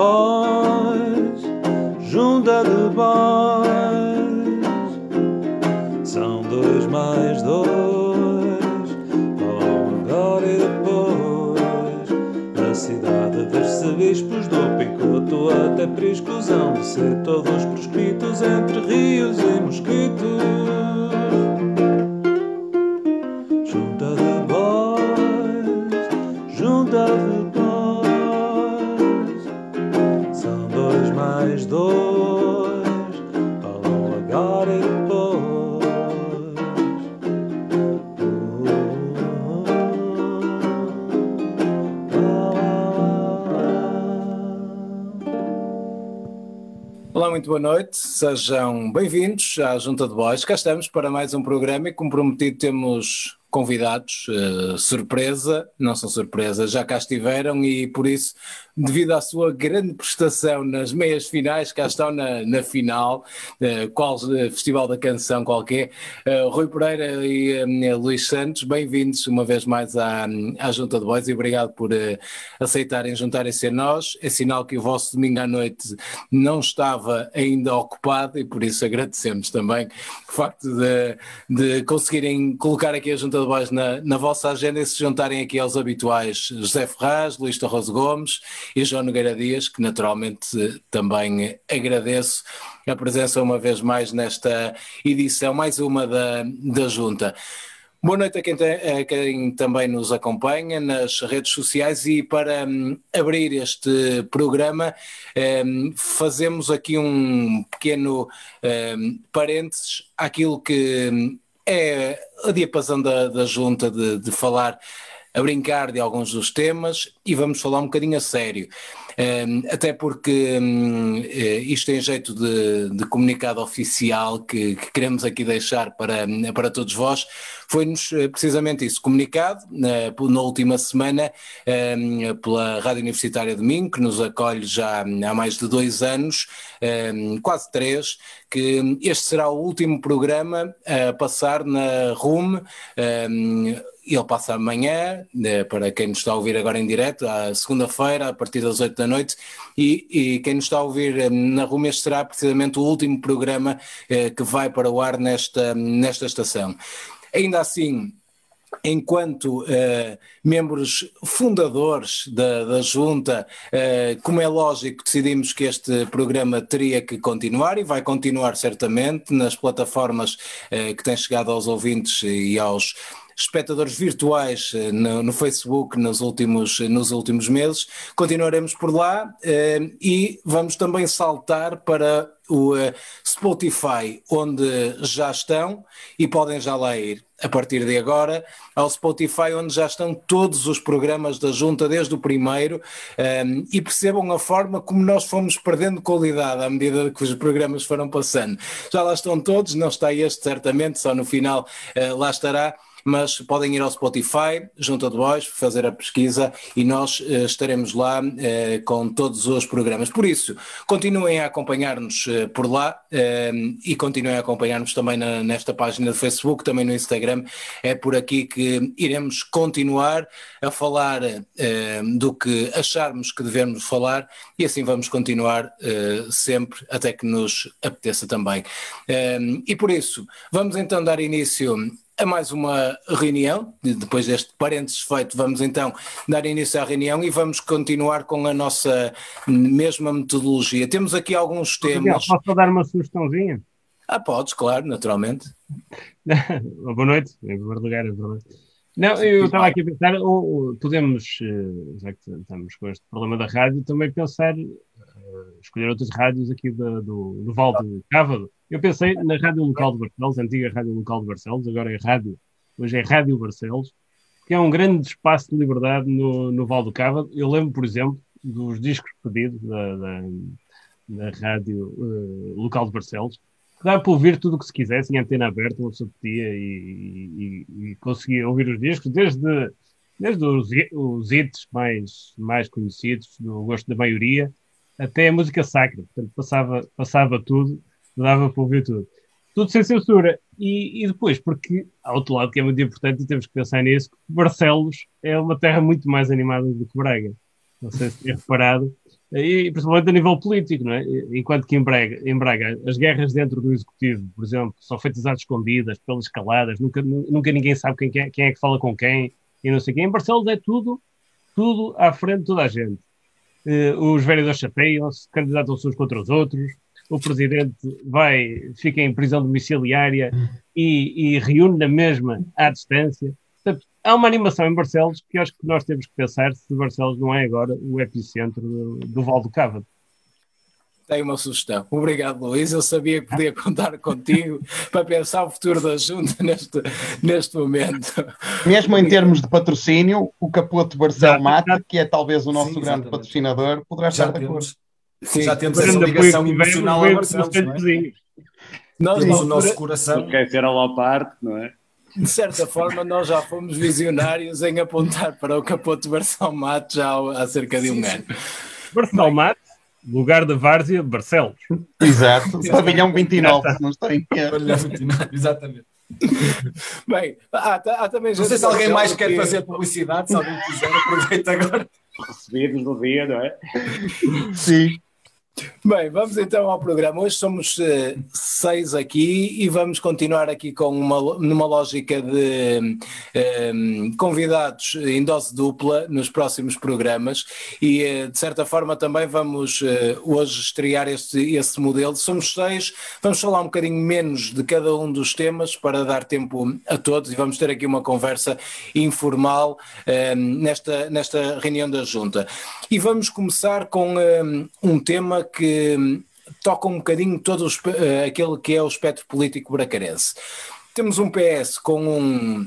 boys, junta de boys. São dois mais dois, agora e depois. Da cidade dos bispos do Picoto até Priscosão, de ser todos proscritos entre rios e mosquitos. Muito boa noite, sejam bem-vindos à Junta de Boys. Cá estamos para mais um programa e, como prometido, temos convidados, uh, surpresa, não são surpresa, já cá estiveram e por isso, devido à sua grande prestação nas meias finais, cá estão na, na final, uh, qual uh, Festival da Canção qualquer, uh, Rui Pereira e Luís Santos, bem-vindos uma vez mais à, à Junta de Boys e obrigado por aceitarem juntarem-se a nós, é sinal que o vosso domingo à noite não estava ainda ocupado e por isso agradecemos também o facto de, de conseguirem colocar aqui a Junta de Boys na, na vossa agenda e se juntarem aqui aos habituais José Ferraz, Luís Torres Gomes e João Nogueira Dias, que naturalmente também agradeço a presença uma vez mais nesta edição, mais uma da, da Junta. Boa noite a quem, a quem, também nos acompanha nas redes sociais e para um, abrir este programa um, fazemos aqui um pequeno um, parênteses àquilo que hum, é a diapasão da, da junta de, de falar a brincar de alguns dos temas e vamos falar um bocadinho a sério. Até porque um, eh, isto tem jeito de, de comunicado oficial que, que, queremos aqui deixar para, para todos vós. Foi-nos eh, precisamente isso, comunicado na, na última semana pela Rádio Universitária de Minho, que nos acolhe já há mais de dois anos, quase três, que este será o último programa a passar na RUM ele passa amanhã, né, para quem nos está a ouvir agora em direto, à segunda-feira, a partir das 8 da noite, e, e, quem nos está a ouvir eh, na este será precisamente o último programa eh, que vai para o ar nesta, nesta estação. Ainda assim, enquanto uh, membros fundadores da, da Junta, uh, como é lógico, decidimos que este programa teria que continuar e vai continuar certamente nas plataformas uh, que têm chegado aos ouvintes e aos espectadores virtuais eh, no, no, Facebook nos últimos, nos últimos meses. Continuaremos por lá eh, e vamos também saltar para o Spotify, onde já estão e podem já lá ir a partir de agora ao Spotify, onde já estão todos os programas da Junta, desde o primeiro, um, e percebam a forma como nós fomos perdendo qualidade à medida que os programas foram passando. Já lá estão todos, não está este certamente, só no final uh, lá estará mas podem ir ao Spotify, junto a Boys, fazer a pesquisa e nós uh, estaremos lá uh, com todos os programas. Por isso, continuem a acompanhar-nos uh, por lá e continuem a acompanhar-nos também na, nesta página do Facebook, também no Instagram. É por aqui que iremos continuar a falar do que acharmos que devemos falar e assim vamos continuar sempre até que nos apeteça também. e por isso, vamos então dar início a mais uma reunião. Depois deste parênteses feito, vamos então dar início à reunião e vamos continuar com a nossa mesma metodologia. Temos aqui alguns temas. posso dar uma sugestãozinha? Ah, podes, claro, naturalmente. boa noite, em primeiro lugar, é verdade. Não, eu estava aqui a pensar, ou, podemos, eh, já que estamos com este problema da rádio, também pensar, uh, escolher outras rádios aqui do, do, do Val do Cávado eu pensei na Rádio Local de Barcelos, antiga Rádio Local de Barcelos, agora é Rádio, hoje é Rádio Barcelos, que é um grande espaço de liberdade no, no Val do Cava. Eu lembro, por exemplo, dos discos pedidos da, da, da Rádio uh, Local de Barcelos, que dava para ouvir tudo o que se quisesse, em antena aberta, uma pessoa podia e, e, e, conseguia ouvir os discos, desde, desde os, os hits mais, mais conhecidos, do gosto da maioria, até a música sacra. Portanto, passava, passava tudo dava para ouvir tudo. Tudo sem censura. E, e, depois, porque há outro lado que é muito importante e temos que pensar nisso, que Barcelos é uma terra muito mais animada do que Braga. não sei se tinha reparado, e principalmente a nível político, não é? Enquanto que em Braga, em Braga as guerras dentro do Executivo, por exemplo, são feitas às escondidas, pelas escaladas, nunca, nunca ninguém sabe quem é, quem é que fala com quem, e não sei quem. Em Barcelos é tudo, tudo à frente de toda a gente. Uh, os vereadores chapeiam-se, candidatam-se uns contra os outros, o presidente vai, fica em prisão domiciliária e, e reúne na mesma à distância. Portanto, há uma animação em Barcelos que acho que nós temos que pensar se Barcelos não é agora o epicentro do, do Val do Cávado. Tenho uma sugestão. Obrigado, Luís. Eu sabia que podia contar contigo para pensar o futuro da Junta neste, neste momento. Mesmo em termos de patrocínio, o Capote Barcel Mate, que é talvez o nosso Sim, grande patrocinador, poderá estar de acordo. Sim, já temos essa ligação emocional a Barcelos, não é? Nós, temos o nosso coração. Quer ser a parte, não é? De certa forma, nós já fomos visionários em apontar para o capote Barcel Mate já há cerca de um ano. Mate, lugar da Várzea, Barcelos. Exato, pavilhão 29, se não estou em Exatamente. Bem, há, há também Não sei se alguém mais que... quer fazer publicidade, se alguém quiser, aproveita agora. Recebidos no dia, não é? Sim. Bem, vamos então ao programa. Hoje somos uh, seis aqui e vamos continuar aqui com uma, numa lógica de um, eh, convidados em dose dupla nos próximos programas e uh, de certa forma também vamos uh, hoje estrear este, este modelo. Somos seis, vamos falar um bocadinho menos de cada um dos temas para dar tempo a todos e vamos ter aqui uma conversa informal nesta, nesta reunião da Junta. E vamos começar com um tema que hum, toca um bocadinho todo uh, aquele que é o espectro político bracarense. Temos um PS com um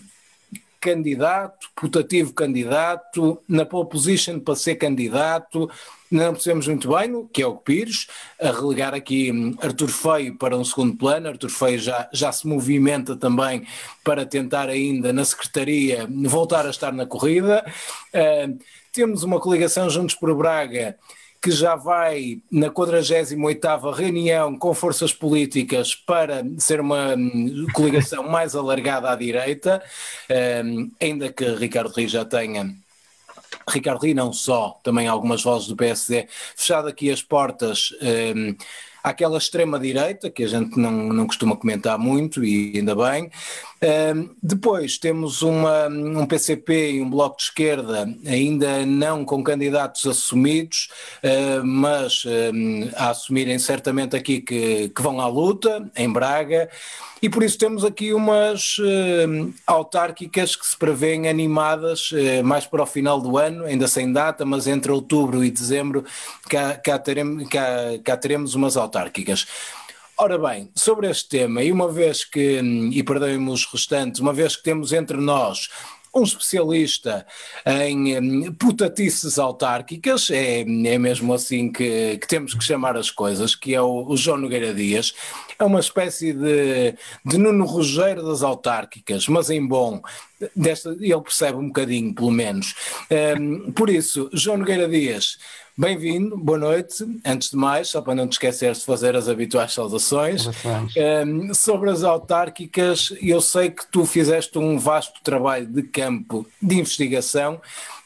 candidato, putativo candidato, na pole position para ser candidato, não percebemos muito bem, que é o Pires, a relegar aqui hum, Artur Feio para um segundo plano, Artur Feio já, já se movimenta também para tentar ainda na Secretaria voltar a estar na corrida. Uh, temos uma coligação Juntos por Braga que já vai na 48ª reunião com forças políticas para ser uma hum, coligação mais alargada à direita, um, ainda que Ricardo Rio já tenha Ricardo Rio não só, também algumas vozes do PSD, fechado aqui as portas um, àquela extrema-direita, que a gente não, não costuma comentar muito, e ainda bem, depois temos uma, um PCP e um Bloco de Esquerda ainda não com candidatos assumidos, uh, mas a assumirem certamente aqui que, que, vão à luta, em Braga, e por isso temos aqui umas uh, autárquicas que se prevêem animadas uh, mais para o final do ano, ainda sem data, mas entre outubro e dezembro cá, cá, teremos, cá, cá teremos umas autárquicas. Ora bem, sobre este tema, e uma vez que, e perdoem-me os restantes, uma vez que temos entre nós um especialista em putatices autárquicas, é, é mesmo assim que, que, temos que chamar as coisas, que é o, o João Nogueira Dias, é uma espécie de, de Nuno Rogério das autárquicas, mas em bom, desta, ele percebe um bocadinho, pelo menos. Um, por isso, João Nogueira Dias, Bem-vindo, boa noite. Antes de mais, só para não te esqueceres de fazer as habituais saudações. Um, sobre as autárquicas, eu sei que tu fizeste um vasto trabalho de campo de investigação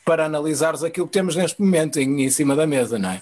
para analisares aquilo que temos neste momento em, em cima da mesa, não é?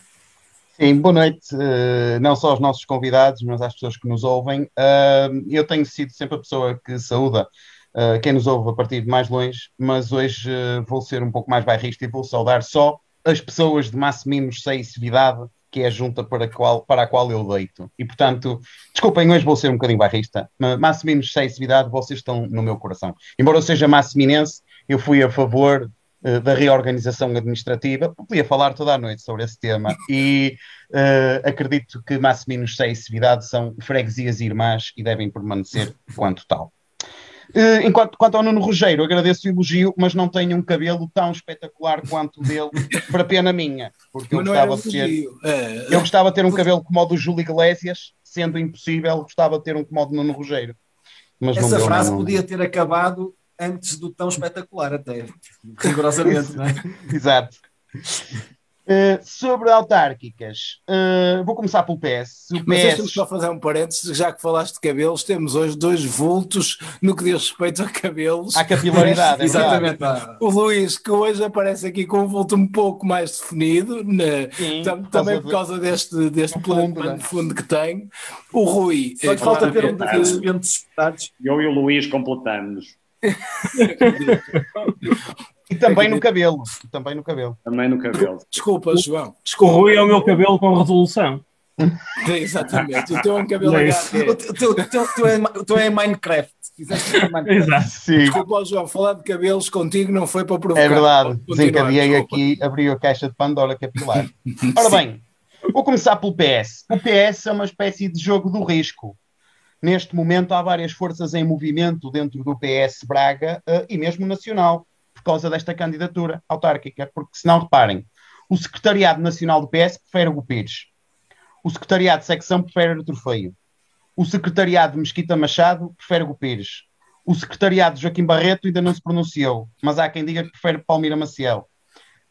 Sim, boa noite, uh, não só aos nossos convidados, mas às pessoas que nos ouvem. Uh, eu tenho sido sempre a pessoa que saúda uh, quem nos ouve a partir de mais longe, mas hoje vou ser um pouco mais bairrista e vou saudar só as pessoas de Massimino Seissividade, que é a junta para a, qual, para a qual eu deito. E, portanto, desculpem, hoje vou ser um bocadinho barrista, mas Massimino Seissividade, vocês estão no meu coração. Embora eu seja massiminense, eu fui a favor uh, da reorganização administrativa, podia falar toda a noite sobre esse tema, e uh, acredito que Massiminos Seissividade são freguesias irmãs e devem permanecer quanto tal. Uh, enquanto, quanto ao Nuno Rogério, agradeço o elogio, mas não tenho um cabelo tão espetacular quanto o dele, para pena minha, porque eu gostava, de ter, é. eu gostava de ter um cabelo como o do Júlio Iglesias, sendo impossível, gostava de ter um como o do Nuno Rogério. Mas Essa frase não... podia ter acabado antes do tão espetacular, até rigorosamente, não é? Exato. Uh, sobre autárquicas, uh, vou começar pelo PS. O Mas PS... deixa-me só fazer um parênteses, já que falaste de cabelos, temos hoje dois vultos no que diz respeito a cabelos. Há capilaridade, é Exatamente. O Luís, que hoje aparece aqui com um vulto um pouco mais definido, né, Sim, tam- por também causa por de- causa deste, deste plano né? de fundo que tem. O Rui, Só eh, que falta ter um separados. Eu e o Luís completamos. E também no cabelo. E também no cabelo. Também no cabelo. Desculpa, João. O Desculpa. Rui é o meu cabelo com resolução. Exatamente. O teu é um cabelo é HD. O teu- o teu- o teu- o teu é o teu é Minecraft. Fizeste Minecraft. Exato. Sim. Desculpa, João, falar de cabelos contigo não foi para provocar. É verdade, desencadeei aqui, abri a caixa de Pandora capilar. Ora bem, vou começar pelo PS. O PS é uma espécie de jogo do risco. Neste momento há várias forças em movimento dentro do PS Braga eh, e mesmo nacional, por causa desta candidatura autárquica, porque se não reparem, o Secretariado Nacional do PS prefere o Pires. O Secretariado de Secção prefere Artur Feio. O Secretariado de Mesquita Machado prefere o Pires. O Secretariado de Joaquim Barreto ainda não se pronunciou, mas há quem diga que prefere Palmira Maciel.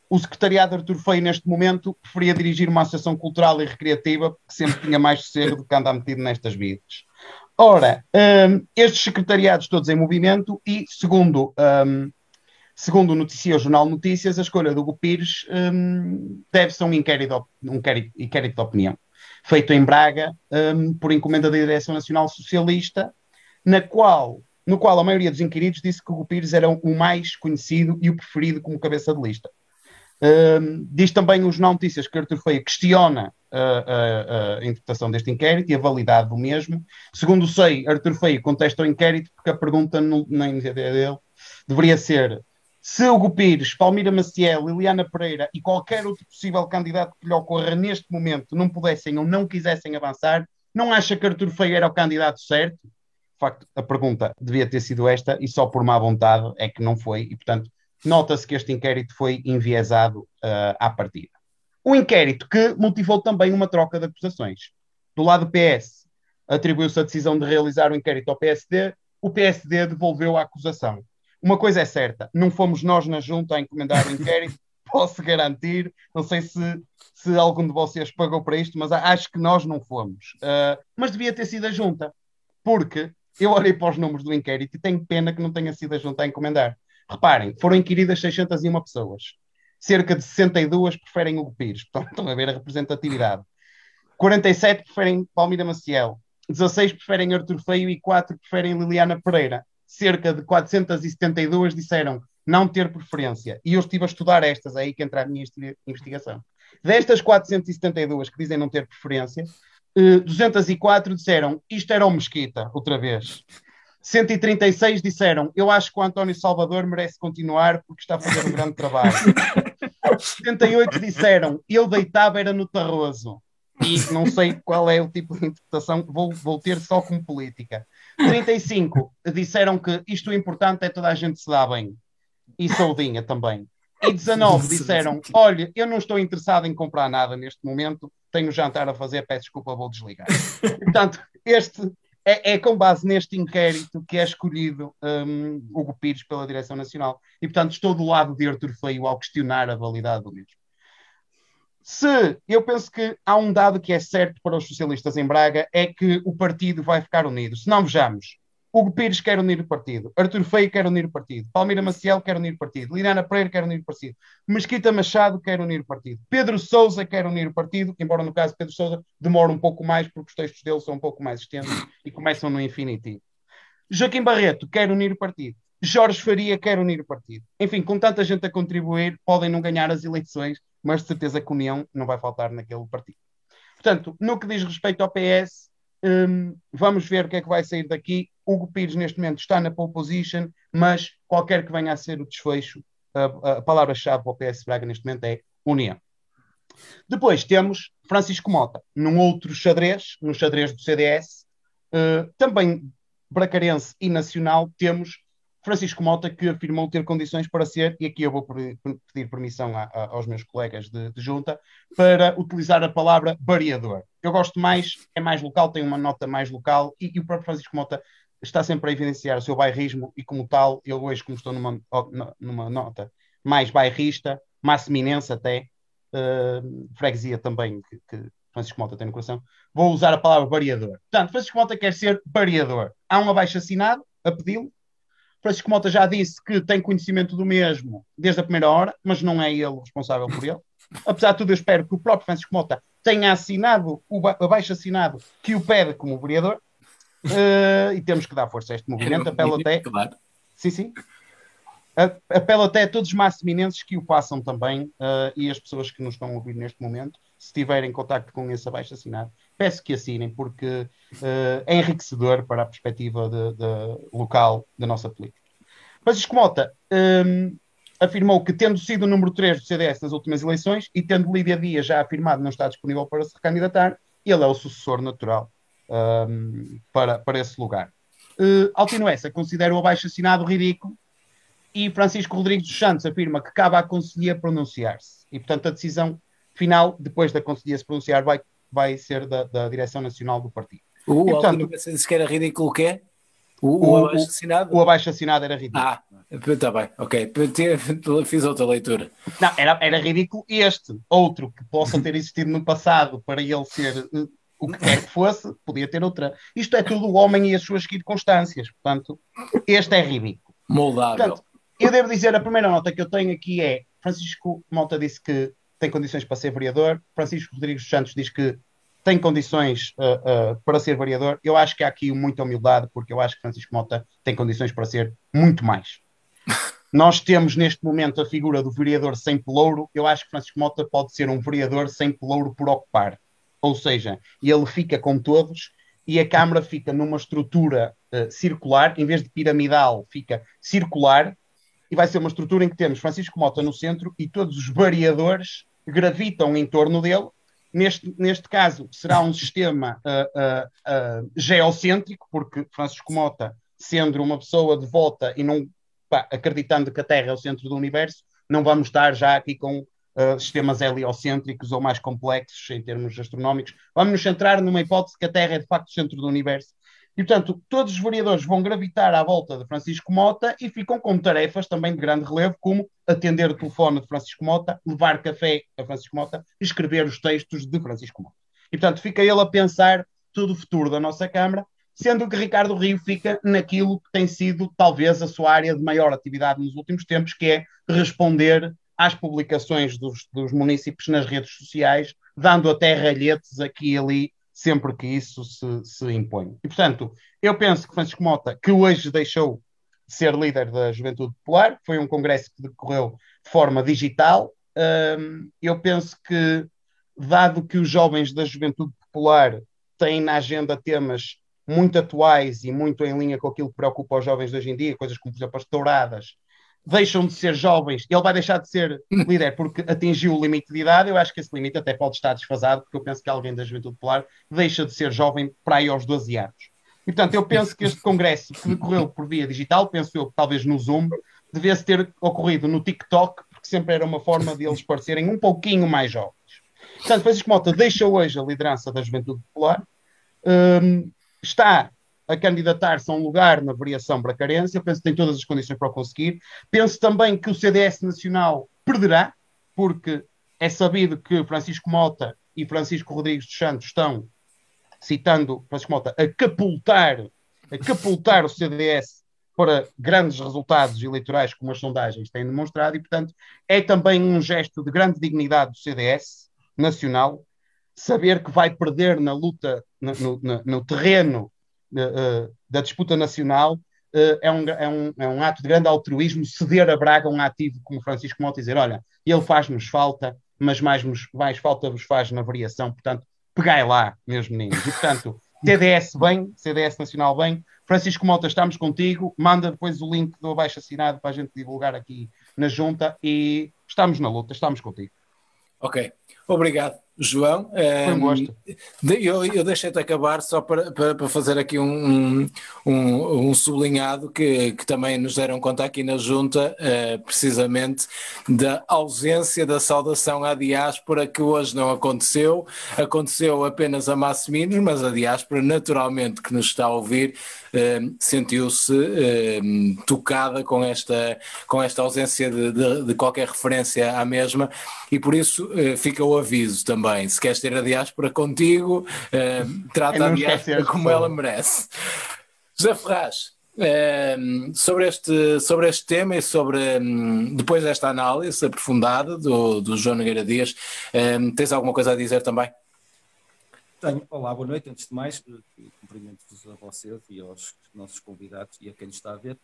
O Secretariado Artur Feio, neste momento, preferia dirigir uma associação cultural e recreativa, que sempre tinha mais sossego do que andar metido nestas vidas. Ora, hum, estes secretariados todos em movimento e, segundo, hum, segundo noticia o Jornal Notícias, a escolha do Hugo Pires hum, deve-se a um inquérito, um inquérito, de opinião, feito em Braga hum, por encomenda da Direção Nacional Socialista, na qual, no qual a maioria dos inquiridos disse que o Hugo Pires era o mais conhecido e o preferido como cabeça de lista. Hum, diz também o Jornal Notícias que Artur Feio questiona a, a- a interpretação deste inquérito e a validade do mesmo. Segundo sei, Artur Feio contesta o inquérito porque a pergunta no, na iniciativa dele deveria ser se Hugo Pires, Palmira Maciel, Liliana Pereira e qualquer outro possível candidato que lhe ocorra neste momento não pudessem ou não quisessem avançar, não acha que Artur Feio era o candidato certo? De facto, a pergunta devia ter sido esta e só por má vontade é que não foi e, portanto, nota-se que este inquérito foi enviesado ah, à partida. Um inquérito que motivou também uma troca de acusações. Do lado do PS, atribuiu-se a decisão de realizar o inquérito ao PSD, o PSD devolveu a acusação. Uma coisa é certa, não fomos nós na junta a encomendar o inquérito, posso garantir, não sei se, se algum de vocês pagou para isto, mas acho que nós não fomos. Ah, mas devia ter sido a junta, porque eu olhei para os números do inquérito e tenho pena que não tenha sido a junta a encomendar. Reparem, foram inquiridas 601 pessoas. Cerca de 62 preferem Hugo Pires. Portanto, estão a ver a representatividade. 47 preferem Palmira Maciel. 16 preferem Artur Feio e 4 preferem Liliana Pereira. Cerca de 472 disseram não ter preferência. E eu estive a estudar estas, é aí que entra a minha investigação. Destas 472 que dizem não ter preferência, eh, 204 disseram isto era o Mesquita, outra vez. 136 disseram eu acho que o António Salvador merece continuar porque está a fazer um grande trabalho. 78 disseram eu deitava era no Tarroso. E não sei qual é o tipo de interpretação, vou, vou ter só como política. 35 disseram que isto o importante é toda a gente se dar bem. E saudinha também. E 19 disseram: Olha, eu não estou interessado em comprar nada neste momento, tenho jantar a fazer, peço desculpa, vou desligar. Portanto, este é, é com base neste inquérito que é escolhido hum, Hugo Pires pela Direção Nacional. E, portanto, estou do lado de Artur Feio ao questionar a validade do mesmo. Se eu penso que há um dado que é certo para os socialistas em Braga, é que o partido vai ficar unido. Se não vejamos, Hugo Pires quer unir o partido, Artur Feio quer unir o partido, Palmeira Maciel quer unir o partido, Liliana Pereira quer unir o partido, Mesquita Machado quer unir o partido, Pedro Sousa quer unir o partido, embora no caso Pedro Sousa demore um pouco mais, porque os textos dele são um pouco mais extensos e começam no infinitivo. Joaquim Barreto quer unir o partido. Jorge Faria quer unir o partido. Enfim, com tanta gente a contribuir, podem não ganhar as eleições, mas de certeza que união não vai faltar naquele partido. Portanto, no que diz respeito ao PS, hum, vamos ver o que é que vai sair daqui. Hugo Pires, neste momento, está na pole position, mas qualquer que venha a ser o desfecho, a, a palavra-chave para o PS Braga neste momento é união. Depois temos Francisco Mota, num outro xadrez, no xadrez do CDS, eh, também bracarense e nacional, temos Francisco Mota, que afirmou ter condições para ser, e aqui eu vou pedir permissão a- a- aos meus colegas de, de junta, para utilizar a palavra variador. Eu gosto mais, é mais local, tem uma nota mais local, e, e o próprio Francisco Mota está sempre a evidenciar o seu bairrismo, e como tal, eu hoje, como estou numa, numa nota mais bairrista, masseminense até, uh, freguesia também que, que, Francisco Mota tem no coração, vou usar a palavra variador. Portanto, Francisco Mota quer ser variador. Há um abaixo assinado a pedi-lo. Francisco Mota já disse que tem conhecimento do mesmo desde a primeira hora, mas não é ele responsável por ele. Apesar de tudo, eu espero que o próprio Francisco Mota tenha assinado o abaixo assinado que o pede como vereador. Uh, e temos que dar força a este movimento. Apelo até. Claro. Sim, sim. Apelo até a todos os massiminenses que o façam também uh, e as pessoas que nos estão a ouvir neste momento, se tiverem contacto com esse abaixo assinado, peço que assinem, porque uh, enriquecedor para a perspectiva de, de local da nossa política. Francisco Mota um, afirmou que, tendo sido o número 3 do CDS nas últimas eleições e tendo Lídia Dias já afirmado não está disponível para se recandidatar, ele é o sucessor natural um, para, para esse lugar. Uh, Altino Essa considera o abaixo assinado ridículo e Francisco Rodrigues dos Santos afirma que cabe à Conselhia pronunciar-se. E, portanto, a decisão final, depois da Conselhia se pronunciar, vai, vai ser da, da Direção Nacional do Partido. O e, portanto, disse que era ridículo o quê? O, o, abaixo assinado? O abaixo assinado era ridículo. Ah, está bem, ok. Fiz outra leitura. Não, era, era ridículo este. Outro que possa ter existido no passado para ele ser uh, o que quer que fosse, podia ter outra. Isto é tudo o homem e as suas circunstâncias. Portanto, este é ridículo. Moldável. Portanto, eu devo dizer, a primeira nota que eu tenho aqui é Francisco Mota disse que tem condições para ser vereador, Francisco Rodrigues Santos diz que tem condições uh, uh, para ser vereador. Eu acho que há aqui muita humildade, porque eu acho que Francisco Mota tem condições para ser muito mais. Nós temos neste momento a figura do vereador sem pelouro. Eu acho que Francisco Mota pode ser um vereador sem pelouro por ocupar. Ou seja, ele fica com todos e a Câmara fica numa estrutura uh, circular, em vez de piramidal, fica circular, e vai ser uma estrutura em que temos Francisco Mota no centro e todos os vereadores gravitam em torno dele. Neste, neste caso, será um sistema uh, uh, uh, geocêntrico, porque Francisco Mota, sendo uma pessoa devota e não pá, acreditando que a Terra é o centro do universo, não vamos estar já aqui com sistemas heliocêntricos ou mais complexos em termos astronómicos. Vamos nos centrar numa hipótese que a Terra é de facto o centro do universo e, portanto, todos os vereadores vão gravitar à volta de Francisco Mota e ficam com tarefas também de grande relevo, como atender o telefone de Francisco Mota, levar café a Francisco Mota escrever os textos de Francisco Mota. E, portanto, fica ele a pensar todo o futuro da nossa Câmara, sendo que Ricardo Rio fica naquilo que tem sido talvez a sua área de maior atividade nos últimos tempos, que é responder às publicações dos, dos municípios nas redes sociais, dando até ralhetes aqui e ali sempre que isso se, se impõe. E, portanto, eu penso que Francisco Mota, que hoje deixou de ser líder da Juventude Popular, foi um congresso que decorreu de forma digital, um, eu penso que, dado que os jovens da Juventude Popular têm na agenda temas muito atuais e muito em linha com aquilo que preocupa os jovens de hoje em dia, coisas como, por exemplo, as touradas, deixam de ser jovens, ele vai deixar de ser líder porque atingiu o limite de idade. Eu acho que esse limite até pode estar desfasado, porque eu penso que alguém da juventude popular deixa de ser jovem para aí aos 12 anos. E portanto, eu penso que este congresso que decorreu por via digital, penso eu talvez no Zoom, devesse ter ocorrido no TikTok, porque sempre era uma forma de eles parecerem um pouquinho mais jovens. Portanto, Francisco Mota deixa hoje a liderança da juventude popular, um, está a candidatar-se a um lugar na variação para carência, penso que tem todas as condições para o conseguir. Penso também que o CDS Nacional perderá, porque é sabido que Francisco Mota e Francisco Rodrigues dos Santos estão, citando Francisco Mota, a capultar, a capultar o CDS para grandes resultados eleitorais, como as sondagens têm demonstrado, e, portanto, é também um gesto de grande dignidade do CDS nacional saber que vai perder na luta, no, no, no terreno da disputa nacional, uh, é, um, é, um, é um ato de grande altruísmo ceder a Braga um ativo como Francisco Mota e dizer: olha, ele faz-nos falta, mas mais, mais falta vos faz na variação, portanto, pegai lá, meus meninos. E, portanto, TDS bem, CDS Nacional bem. Francisco Mota, estamos contigo. Manda depois o link do abaixo assinado para a gente divulgar aqui na junta e estamos na luta, estamos contigo. Ok, obrigado. João. Um gosto. Eu, eu deixei-te acabar só para, para, para fazer aqui um, um, um, sublinhado que, que também nos deram conta aqui na Junta, eh, precisamente da ausência da saudação à diáspora, que hoje não aconteceu. Aconteceu apenas a Massiminos, mas a diáspora, naturalmente, que nos está a ouvir, eh, sentiu-se eh, tocada com esta, com esta ausência de, de, de, qualquer referência à mesma e por isso fica o aviso também também. Se queres ter a diáspora contigo, uh, trata a diáspora como ela merece. José Ferraz, uh, sobre, este, sobre este tema e sobre, um, depois desta análise aprofundada do, do João Nogueira Dias, um, tens alguma coisa a dizer também? Tenho. Olá, boa noite. Antes de mais, cumprimento-vos a vocês e aos nossos convidados e a quem nos está a ver.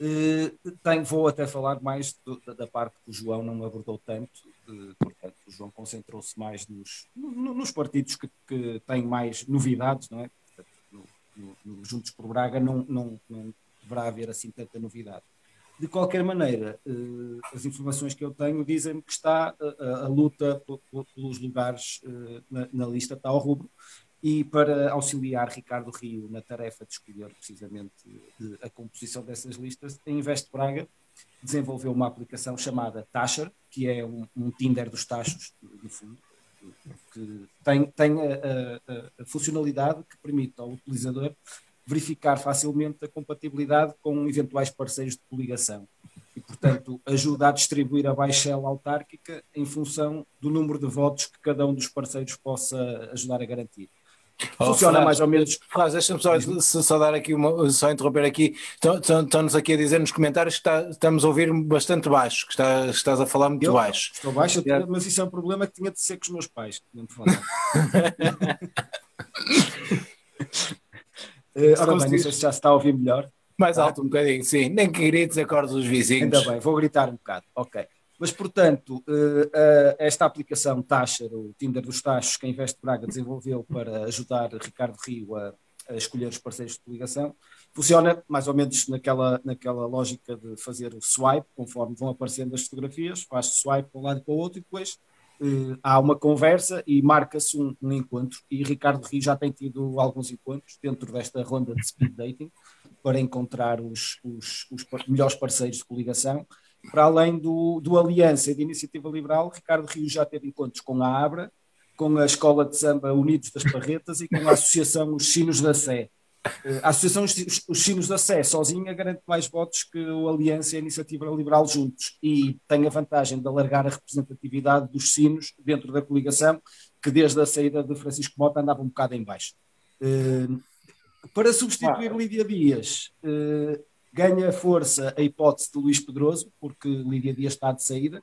Uh, tenho, vou até falar mais do, da, parte que o João não abordou tanto, uh, portanto, João concentrou-se mais nos, no, nos partidos que, que, têm mais novidades, não é? No, no, no, Juntos por Braga não, não, não, deverá haver assim tanta novidade. De qualquer maneira, uh, as informações que eu tenho dizem-me que está a, a luta pelos lugares na, na, lista, está ao rubro, e para auxiliar Ricardo Rio na tarefa de escolher precisamente a composição dessas listas, a Invest Braga desenvolveu uma aplicação chamada Tasher, que é um, um Tinder dos tachos, no fundo, que tem, tem a, a, a, funcionalidade que permite ao utilizador verificar facilmente a compatibilidade com eventuais parceiros de coligação e, portanto, ajuda a distribuir a baixela autárquica em função do número de votos que cada um dos parceiros possa ajudar a garantir. Funciona oh, mais ou menos. Faz, deixa-me só, só, dar aqui uma, só interromper aqui. Estão-nos aqui a dizer nos comentários que está, estamos a ouvir bastante baixo, que está, estás a falar muito eu, baixo. Estou baixo, é. mas isso é um problema que tinha de ser com os meus pais. Não te falar. uh, ora bem, não sei se já se está a ouvir melhor. Mais alto um bocadinho, sim. Nem que grites acordes os vizinhos. Ainda bem, vou gritar um bocado. Ok. Mas, portanto, eh, eh, esta aplicação Taxa, o Tinder dos Taxos, que a Invest Braga desenvolveu para ajudar Ricardo Rio a, a escolher os parceiros de coligação, funciona mais ou menos naquela, naquela lógica de fazer o swipe, conforme vão aparecendo as fotografias, faz swipe para um lado e para o outro e depois uh, há uma conversa e marca-se um, um, encontro. E Ricardo Rio já tem tido alguns encontros dentro desta ronda de speed dating para encontrar os, os, os melhores parceiros de coligação para além do, do Aliança e da Iniciativa Liberal, Ricardo Rio já teve encontros com a ABRA, com a Escola de Samba Unidos das Parretas e com a Associação Os Sinos da Sé. Eh, a Associação Os Sinos da Sé sozinha garante mais votos que o Aliança e a Iniciativa Liberal juntos e tem a vantagem de alargar a representatividade dos sinos dentro da coligação, que desde a saída de Francisco Mota andava um bocado em baixo. Eh, para substituir. Lídia Dias, eh, ganha força a hipótese de Luís Pedroso, porque Lídia Dias está de saída,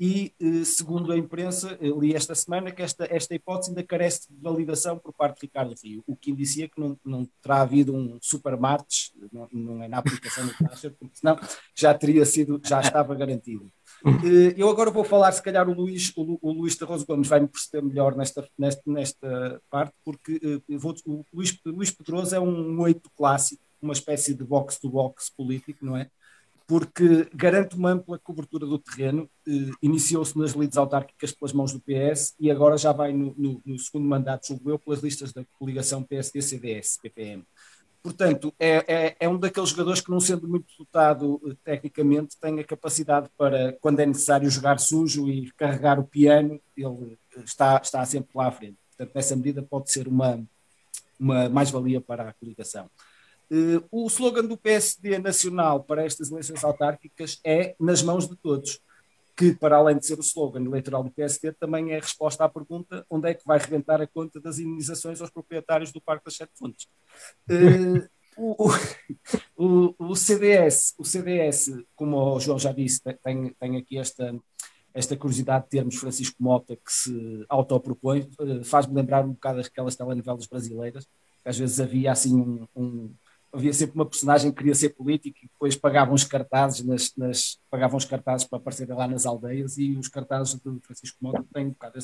e eh, segundo a imprensa, li esta semana que esta, esta hipótese ainda carece de validação por parte de Ricardo Rio, o que indicia que não, não terá havido um supermartes, não, não é na aplicação do Caixa, porque senão já teria sido, já estava garantido. Eh, eu agora vou falar, se calhar o Luís, o, o Luís Tarroso Gomes vai me perceber melhor nesta, nesta, nesta parte, porque vou, o Luís, Luís Pedroso é um oito clássico, uma espécie de box-to-box político, não é? Porque garante uma ampla cobertura do terreno, eh, iniciou-se nas lides autárquicas pelas mãos do PS e agora já vai no, no, no segundo mandato, julgo eu, pelas listas da coligação PSD-CDS-PPM. Portanto, é, é, é, um daqueles jogadores que, não sendo muito dotado eh, tecnicamente, tem a capacidade para, quando é necessário jogar sujo e carregar o piano, ele eh, está, está sempre lá à frente. Portanto, nessa medida pode ser uma, uma mais-valia para a coligação. Uh, o slogan do PSD nacional para estas eleições autárquicas é nas mãos de todos, que para além de ser o slogan eleitoral do PSD, também é a resposta à pergunta onde é que vai rebentar a conta das indenizações aos proprietários do Parque das Sete Fontes. Uh, o, o, o, CDS, o CDS, como o João já disse, tem, tem aqui esta, esta curiosidade de termos Francisco Mota que se autopropõe, uh, faz-me lembrar um bocado aquelas telenovelas brasileiras, que às vezes havia assim um, um havia sempre uma personagem que queria ser político e depois pagavam os cartazes nas, nas pagavam os cartazes para aparecer lá nas aldeias e os cartazes do Francisco Mota têm um bocado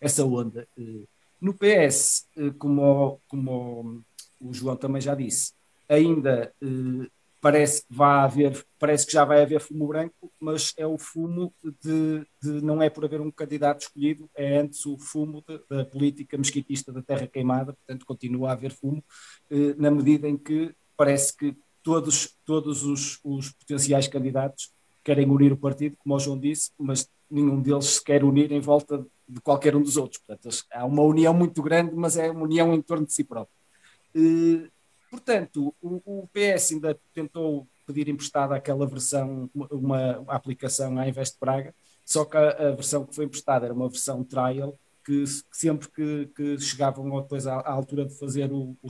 essa onda. Eh, no PS, eh, como, como o João também já disse, ainda eh, parece que vai haver, parece que já vai haver fumo branco, mas é o fumo de, de não é por haver um candidato escolhido, é antes o fumo de, da política mesquitista da terra queimada, portanto continua a haver fumo, eh, na medida em que parece que todos, todos os, os potenciais candidatos querem unir o partido, como o João disse, mas nenhum deles se quer unir em volta de qualquer um dos outros. Portanto, há uma união muito grande, mas é uma união em torno de si próprio. Eh, Portanto, o, o, PS ainda tentou pedir emprestada aquela versão, uma, uma aplicação à Invest Braga, só que a, a, versão que foi emprestada era uma versão trial, que, sempre que, que, chegavam depois à, à, altura de fazer o, o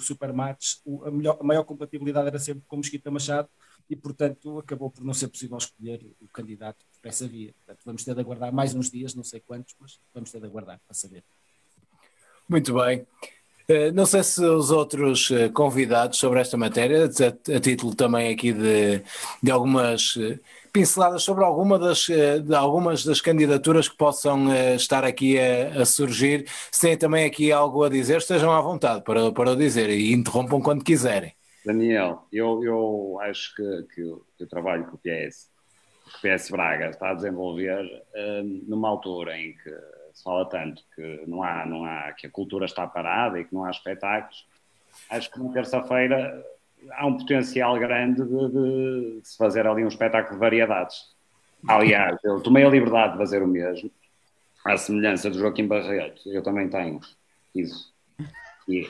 o, a, melhor, a maior compatibilidade era sempre com Mesquita Machado, e portanto acabou por não ser possível escolher o candidato por essa via. Portanto, vamos ter de aguardar mais uns dias, não sei quantos, mas vamos ter de aguardar para saber. Muito bem. Eh, não sei se os outros eh, convidados sobre esta matéria, a, título também aqui de, de algumas eh, pinceladas sobre alguma das, algumas das candidaturas que possam estar aqui a, a, surgir, se têm também aqui algo a dizer, estejam à vontade para, para o dizer e interrompam quando quiserem. Daniel, eu, eu acho que, que eu trabalho com o PS, o PS Braga está a desenvolver numa altura em que se fala tanto que não há, não há, que a cultura está parada e que não há espetáculos, acho que na terça-feira há um potencial grande de, de, se fazer ali um espetáculo de variedades. Aliás, eu tomei a liberdade de fazer o mesmo, à semelhança do Joaquim Barreto, eu também tenho isso. E,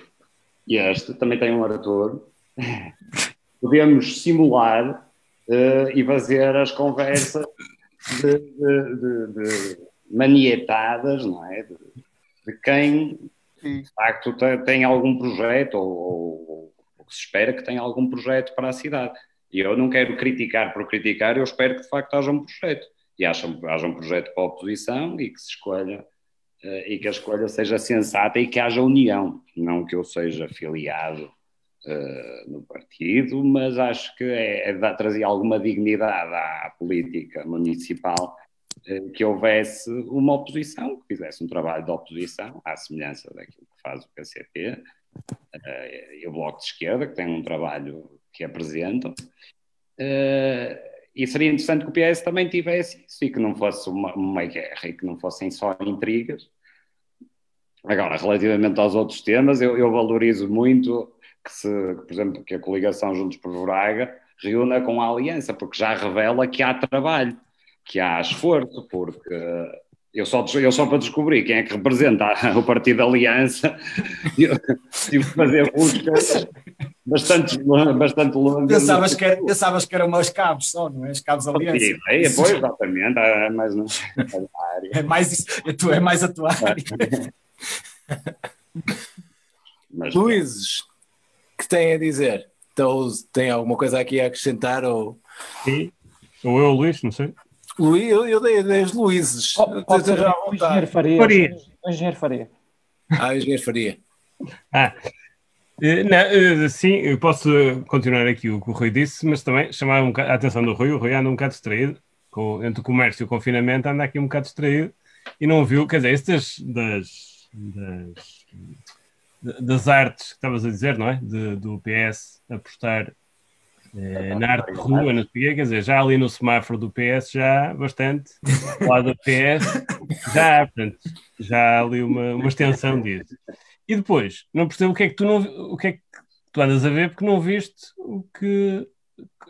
e este também tem um ator. Podemos simular uh, e fazer as conversas de, de, de manietadas, não é? De, de quem, de facto, tem algum projeto ou, ou, ou se espera que tenha algum projeto para a cidade. E eu não quero criticar por criticar, eu espero que de facto haja um projeto. E haja, haja um projeto para a oposição e que se escolha uh, e que a escolha seja sensata e que haja união, não que eu seja filiado uh, no partido, mas acho que é, é trazer alguma dignidade à política municipal eh, que houvesse uma oposição, que fizesse um trabalho de oposição, à semelhança daquilo que faz o PCP eh, e o Bloco de Esquerda, que tem um trabalho que apresentam. Eh, e seria interessante que o PS também tivesse isso e que não fosse uma, uma guerra e que não fossem só intrigas. Agora, relativamente aos outros temas, eu, eu valorizo muito que, se, por exemplo, que a coligação Juntos por Braga reúna com a aliança, porque já revela que há trabalho que há esforço, porque eu só, eu só para descobrir quem é que representa o Partido da Aliança, tive que fazer buscas bastante, bastante longas. Pensavas que, era, pensavas que eram umas cabos só, não é? As cabos Aliança. Sim, é, pois, exatamente, é mais não, é mais, é, tu, é mais a tua área. Mas, Luíses, que tem a dizer? Então, tem alguma coisa aqui a acrescentar? Ou... Sim, ou eu, Luís, não sei. Luís, eu, eu dei, dei as Luíses. Pode, pode ser o engenheiro Faria. Faria. O engenheiro Faria. Ah, engenheiro Faria. ah. Eh, não, eh, sim, eu posso continuar aqui o que o Rui disse, mas também chamar um a atenção do Rui. O Rui anda um bocado distraído, com, entre o comércio e o confinamento, anda aqui um bocado distraído e não viu, quer dizer, estas das, das, das artes que estavas a dizer, não é? De, do PS apostar é, na arte de rua, não sei quer dizer, já ali no semáforo do PS já bastante, lá do PS já, portanto, já há ali uma, uma extensão disso. E depois, não percebo o que é que tu não o que é que tu andas a ver porque não viste o que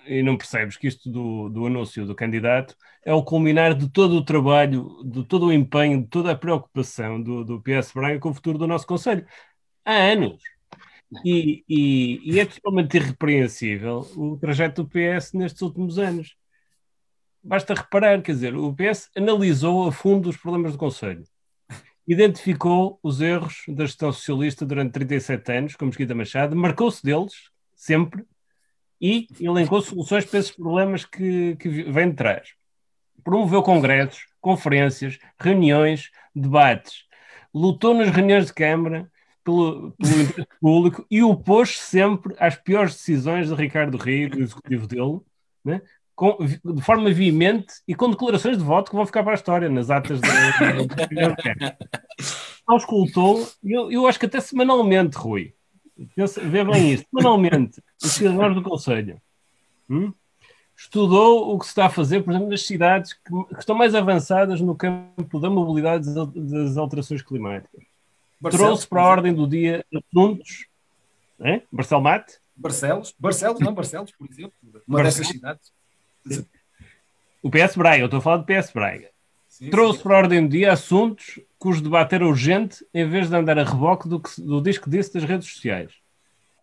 e não percebes que isto do, do anúncio do candidato é o culminar de todo o trabalho, de todo o empenho, de toda a preocupação do, do PS Braga com o futuro do nosso Conselho. Há anos. E, e, e, é totalmente irrepreensível o trajeto do PS nestes últimos anos. Basta reparar, quer dizer, o PS analisou a fundo os problemas do Conselho, identificou os erros da gestão socialista durante 37 anos, como Mesquita Machado, marcou-se deles, sempre, e elencou soluções para esses problemas que, que vêm de trás. Promoveu congressos, conferências, reuniões, debates, lutou nas reuniões de Câmara, pelo, pelo interesse público e opôs sempre às piores decisões de Ricardo Rio, do executivo dele, né? Com, de forma veemente e com declarações de voto que vão ficar para a história nas atas da Auscultou, eu, eu acho que até semanalmente, Rui, vê bem isso, semanalmente, os cidadãos do Conselho. hum, estudou o que se está a fazer, por exemplo, nas cidades que, que estão mais avançadas no campo da mobilidade das, das alterações climáticas. Barcelos, Trouxe para a ordem do dia assuntos. É? Barcel Mate? Barcelos, Barcelos, não, Barcelos, por exemplo, uma Barcelos. dessas cidades. Sim. O PS Braga, eu estou a falar do PS Braga. Sim, Trouxe sim. para a ordem do dia assuntos cujo debate era urgente, em vez de andar a reboque do, que, do disco disse das redes sociais.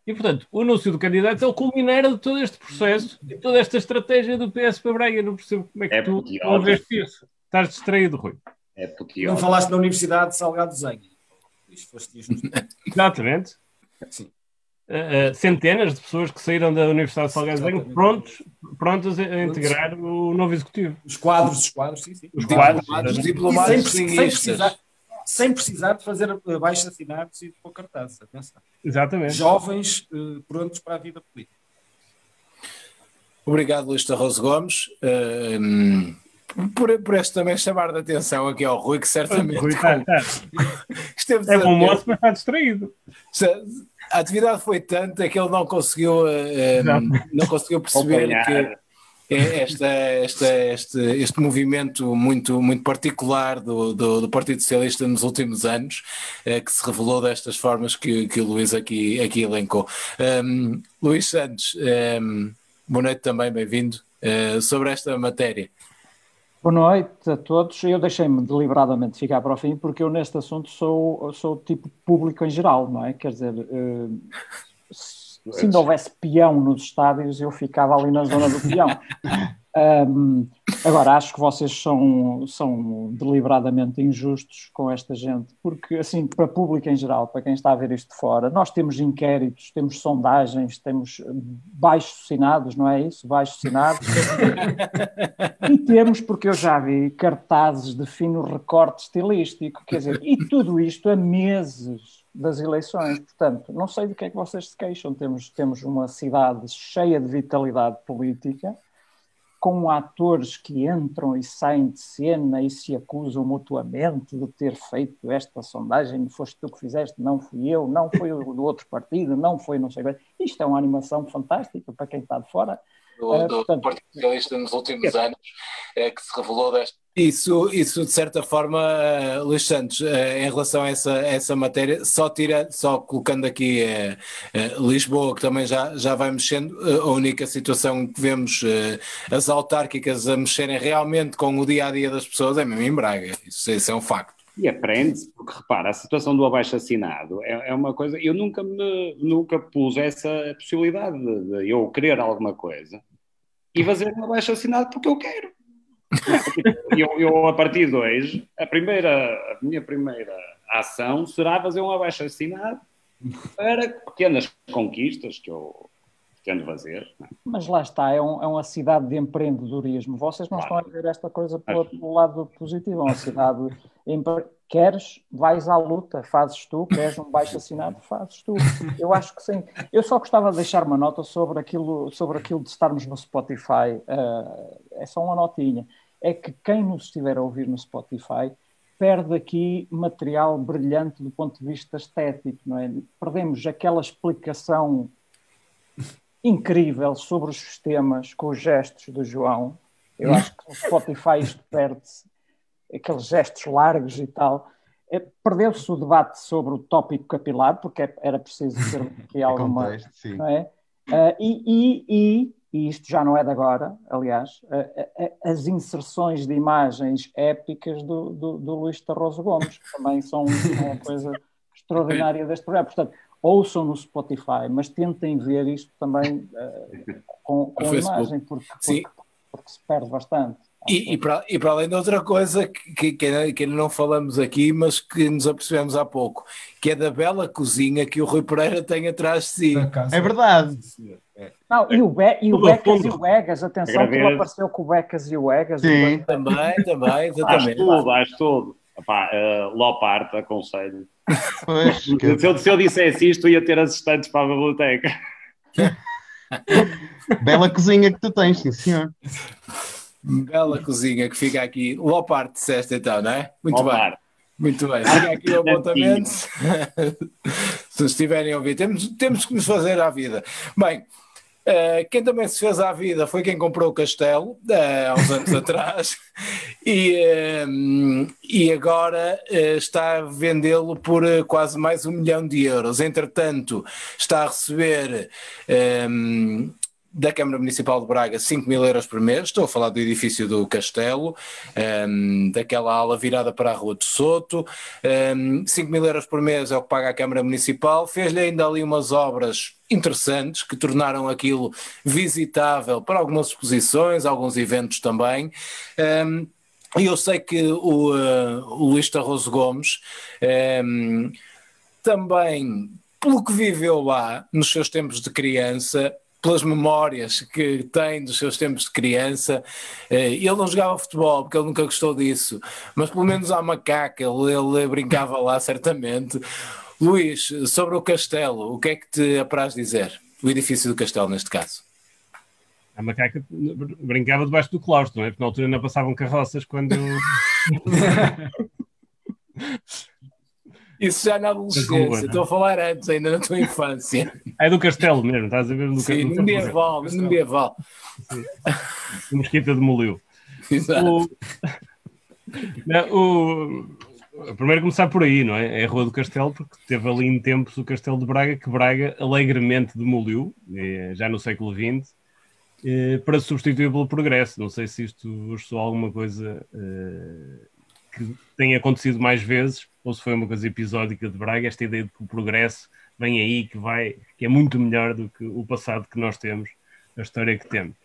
E, portanto, o anúncio do candidato é o culminar de todo este processo, de toda esta estratégia do PS para Braga. Eu não percebo como é que é tu não veste isso. Estás distraído, Rui. É Não falaste da Universidade de Salgado Zenha. Exatamente. Sim. Uh, centenas de pessoas que saíram da Universidade de Salgado prontos, prontos a, integrar o novo executivo. Os quadros, os quadros, sim, sim. Os quadros, os diplomados, sem, sem, precisar, sem precisar de fazer abaixo assinados e de pôr cartazes. Atenção. Exatamente. Jovens uh, prontos para a vida política. Obrigado, Luís Tarroso Gomes. Uh, por, por este também chamar de atenção aqui ao Rui, que certamente. Rui, tá, tá. é bom moço, mas está distraído. A atividade foi tanta que ele não conseguiu, uh, não. não conseguiu perceber que esta, esta, este, este movimento muito, muito particular do, do, do Partido Socialista nos últimos anos, uh, que se revelou destas formas que, que o Luís aqui, aqui elencou. Um, Luís Santos, um, boa noite também, bem-vindo. Uh, sobre esta matéria. Boa noite a todos. Eu deixei-me deliberadamente ficar para o fim porque eu neste assunto sou, sou tipo público em geral, não é? Quer dizer, uh, se, se não houvesse peão nos estádios, eu ficava ali na zona do peão. Um, agora, acho que vocês são, são deliberadamente injustos com esta gente, porque, assim, para o público em geral, para quem está a ver isto de fora, nós temos inquéritos, temos sondagens, temos baixos assinados, não é isso? Baixos assinados. e temos, porque eu já vi, cartazes de fino recorte estilístico, quer dizer, e tudo isto a meses das eleições. Portanto, não sei do que é que vocês se queixam. Temos, temos uma cidade cheia de vitalidade política com atores que entram e saem de cena e se acusam mutuamente de ter feito esta sondagem, foste tu que fizeste, não fui eu, não foi o do outro partido, não foi não sei bem. Isto é uma animação fantástica para quem está de fora do, uh, do portanto, Partido Socialista nos últimos é. anos, é, que se revelou desta. Isso, isso de certa forma, uh, Luís Santos, uh, em relação a essa, essa matéria, só tira, só colocando aqui uh, Lisboa, que também já, já vai mexendo, a única situação que vemos as autárquicas a mexerem realmente com o dia a dia das pessoas é mesmo em Braga. Isso, isso é um facto. E aprende-se, porque repara, a situação do abaixo assinado é, é, uma coisa. Eu nunca me nunca pus essa possibilidade de, de eu querer alguma coisa e fazer um abaixo assinado porque eu quero. eu, eu, a partir de hoje, a, primeira, a minha primeira ação será fazer um abaixo assinado para pequenas conquistas que eu pretendo fazer. É? Mas lá está, é, um, é, uma cidade de empreendedorismo. Vocês não claro. estão a ver esta coisa pelo, pelo lado positivo. É uma cidade. Queres, vais à luta, fazes tu, queres um baixo assinado, fazes tu. Eu acho que sim. Eu só gostava de deixar uma nota sobre aquilo, sobre aquilo de estarmos no Spotify. Uh, é só uma notinha. É que quem nos estiver a ouvir no Spotify perde aqui material brilhante do ponto de vista estético, não é? Perdemos aquela explicação incrível sobre os sistemas com os gestos do João. Eu acho que no Spotify isto perde-se, aqueles gestos largos e tal. É, Perdeu-se o debate sobre o tópico capilar, porque é, era preciso ter aqui alguma. Contexto, não é? Uh, e, e, e, e, isto já não é de agora, aliás, uh, uh, as inserções de imagens épicas do, do, do Luís Tarroso Gomes, que também são uma coisa extraordinária deste programa. Portanto, ouçam no Spotify, mas tentem ver isto também uh, com, com imagem, porque, porque, porque, se perde bastante. E, e, para, e para além de outra coisa que, que, que não falamos aqui, mas que nos apercebemos há pouco, que é da bela cozinha que o Rui Pereira tem atrás de si. É verdade. Não, e o, Be e o Becas e o Egas, atenção que ele apareceu com o Becas e o Egas. Sim, também, também, exatamente. Acho tudo, acho tudo. Epá, uh, Loparte, aconselho. Pois, que... se, eu, se eu dissesse isto, ia ter assistentes para a biblioteca. Bela cozinha que tu tens, sim senhor. Bela cozinha que fica aqui. Loparte disseste então, não é? Muito bem. Muito bem, fica aqui o apontamento. se estiverem a ouvir, temos, temos que nos fazer à vida. Bem, Uh, quem também se fez à vida foi quem comprou o castelo uh, há uns anos atrás e, uh, e agora está a vendê-lo por quase mais um milhão de euros. Entretanto, está a receber um, da Câmara Municipal de Braga 5 mil euros por mês, estou a falar do edifício do Castelo, um, ehm, daquela ala virada para a Rua de Soto, um, ehm, 5 mil euros por mês é o que paga a Câmara Municipal, fez-lhe ainda ali umas obras interessantes que tornaram aquilo visitável para algumas exposições, alguns eventos também. Um, ehm, e eu sei que o, uh, o Luís Tarroso Gomes também, pelo que viveu lá nos seus tempos de criança, pelas memórias que tem dos seus tempos de criança. Eh, ele não jogava futebol porque ele nunca gostou disso, mas pelo menos à macaca ele, ele brincava lá certamente. Luís, sobre o castelo, o que é que te apraz dizer? O edifício do castelo, neste caso. A macaca brincava debaixo do claustro, não é? Porque na altura ainda passavam carroças quando. Isso já na adolescência, estou a falar antes, ainda na tua infância. É do castelo mesmo, estás a ver? No Sim, no medieval, no medieval. O Mosquita demoliu. Exato. O... Não, o... Primeiro começar por aí, não é? É a Rua do Castelo, porque teve ali em tempos o Castelo de Braga, que Braga alegremente demoliu, eh, já no século XX, eh, para substituir pelo progresso. Não sei se isto vos soou alguma coisa eh, que tenha acontecido mais vezes, ou se foi uma coisa episódica de Braga, esta ideia de que o progresso vem aí, que vai, que é muito melhor do que o passado que nós temos, a história que temos.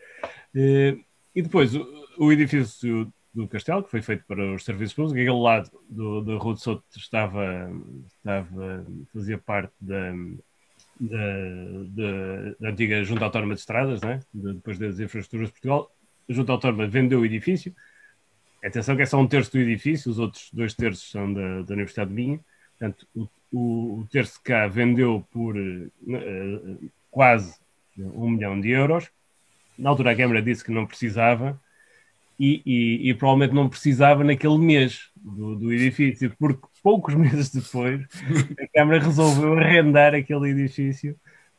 Eh, e depois, o, edifício do castelo, que foi feito para os serviços públicos, aquele lado do, da Rua de Soto estava, estava, fazia parte da, da, da, da antiga Junta Autónoma de Estradas, né? De, depois das infraestruturas de Portugal. A Junta Autónoma vendeu o edifício, Atenção que é só um terço do edifício, os outros dois terços são da, da Universidade de Minho. Portanto, o, o, o terço cá vendeu por uh, quase um milhão de euros. Na altura a Câmara disse que não precisava e, e, e provavelmente não precisava naquele mês do, do, edifício, porque poucos meses depois a Câmara resolveu arrendar aquele edifício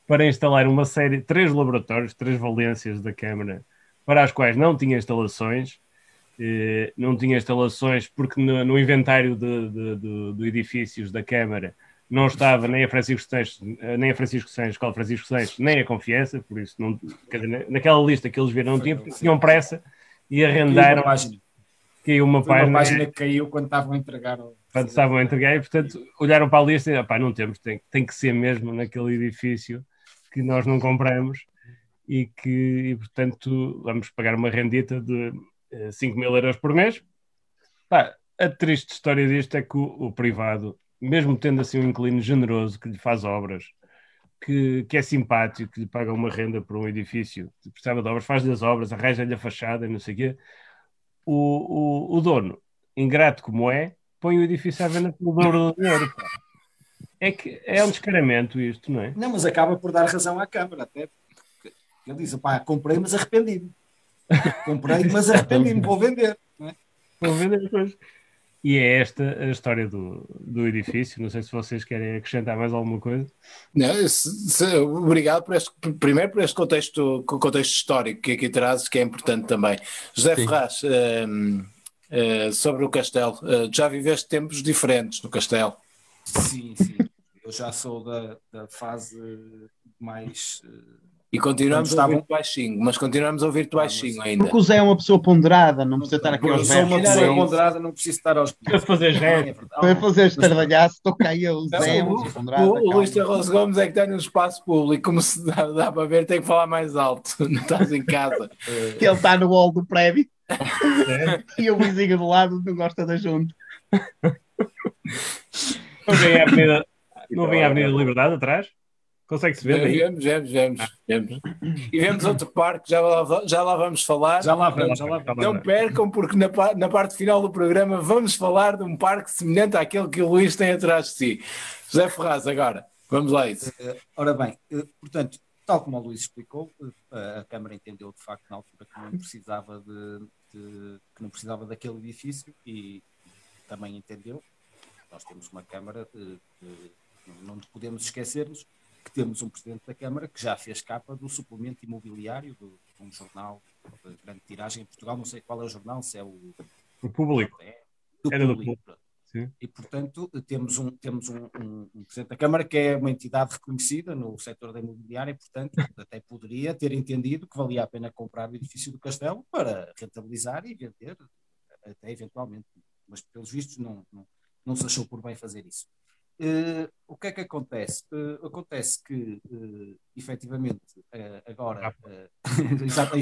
para instalar uma série, três laboratórios, três valências da Câmara, para as quais não tinha instalações eh, não tinha instalações porque no, no inventário de, de, de, de, edifícios da Câmara não estava nem a Francisco Sanches, nem a Francisco Sanches, Escola Francisco Sanches, nem a Confiança, por isso não, naquela lista que eles viram não tinham, tinham pressa e arrendaram. Caiu uma página. Uma página que caiu quando estavam a entregar. Quando estavam a entregar e, portanto, olharam para a lista e não temos, tem, tem que ser mesmo naquele edifício que nós não compramos e que, e, portanto, vamos pagar uma rendita de 5 mil euros por mês. Pá, a triste história disto é que o, o, privado, mesmo tendo assim um inclino generoso que lhe faz obras, que, que é simpático, que lhe paga uma renda por um edifício, que precisava de obras, faz-lhe as obras, arranja-lhe a fachada e não sei o quê, o, o, o, dono, ingrato como é, põe o edifício à venda pelo dobro do dinheiro. Pá. É que é um descaramento isto, não é? Não, mas acaba por dar razão à Câmara, até. Ele diz, pá, comprei, mas arrependi-me. Comprei, mas arrependi-me, vou vender. É? Vou vender depois. E é esta a história do, do edifício. Não sei se vocês querem acrescentar mais alguma coisa. Não, se, se, obrigado por este, primeiro por este contexto, contexto histórico que aqui trazes, que é importante também. José Sim. Ferraz, uh, uh, sobre o Castelo, uh, já viveste tempos diferentes no Castelo? Sim, sim. Eu já sou da, da fase mais e continuamos a ouvir-te baixinho, mas continuamos a ouvir-te baixinho ainda. Porque o Zé é uma pessoa ponderada, não precisa estar aqui aos berros. Eu sou uma pessoa ponderada, não preciso estar aos Para fazer gesto. Para fazer estardalhaço, estou cá eu, o Zé é uma pessoa ponderada. O, Luís Terroso Gomes é que está no espaço público, como se dá, dá para ver, tem que falar mais alto, não estás em casa. Ele está no hall do prédio e o vizinho do lado não gosta da junta. Não vem a Avenida, não vem a Avenida Liberdade atrás? Consegue-se ver? Vemos, vemos, vemos, vemos. E vemos outro parque, já lá, já lá vamos falar. Já lá vamos, já lá vamos. Não percam, porque na, na parte final do programa vamos falar de um parque semelhante àquele que o Luís tem atrás de si. José Ferraz, agora, vamos lá isso. Uh, ora bem, uh, portanto, tal como o Luís explicou, uh, a Câmara entendeu de facto na altura que não precisava de, de, que não precisava daquele edifício e também entendeu. Nós temos uma Câmara que não podemos esquecer-nos que temos um Presidente da Câmara que já fez capa do suplemento imobiliário de um jornal de grande tiragem em Portugal, não sei qual é o jornal, se é o... O público. É, do Era do público. Sim. E, portanto, temos, um, temos um, um- um Presidente da Câmara que é uma entidade reconhecida no setor da imobiliária e, portanto, até poderia ter entendido que valia a pena comprar o edifício do Castelo para rentabilizar e vender, até eventualmente. Mas, pelos vistos, não, não, não se achou por bem fazer isso. Eh, o que é que acontece? Eh, acontece que, eh, efetivamente, eh, agora. eh, exato, aí.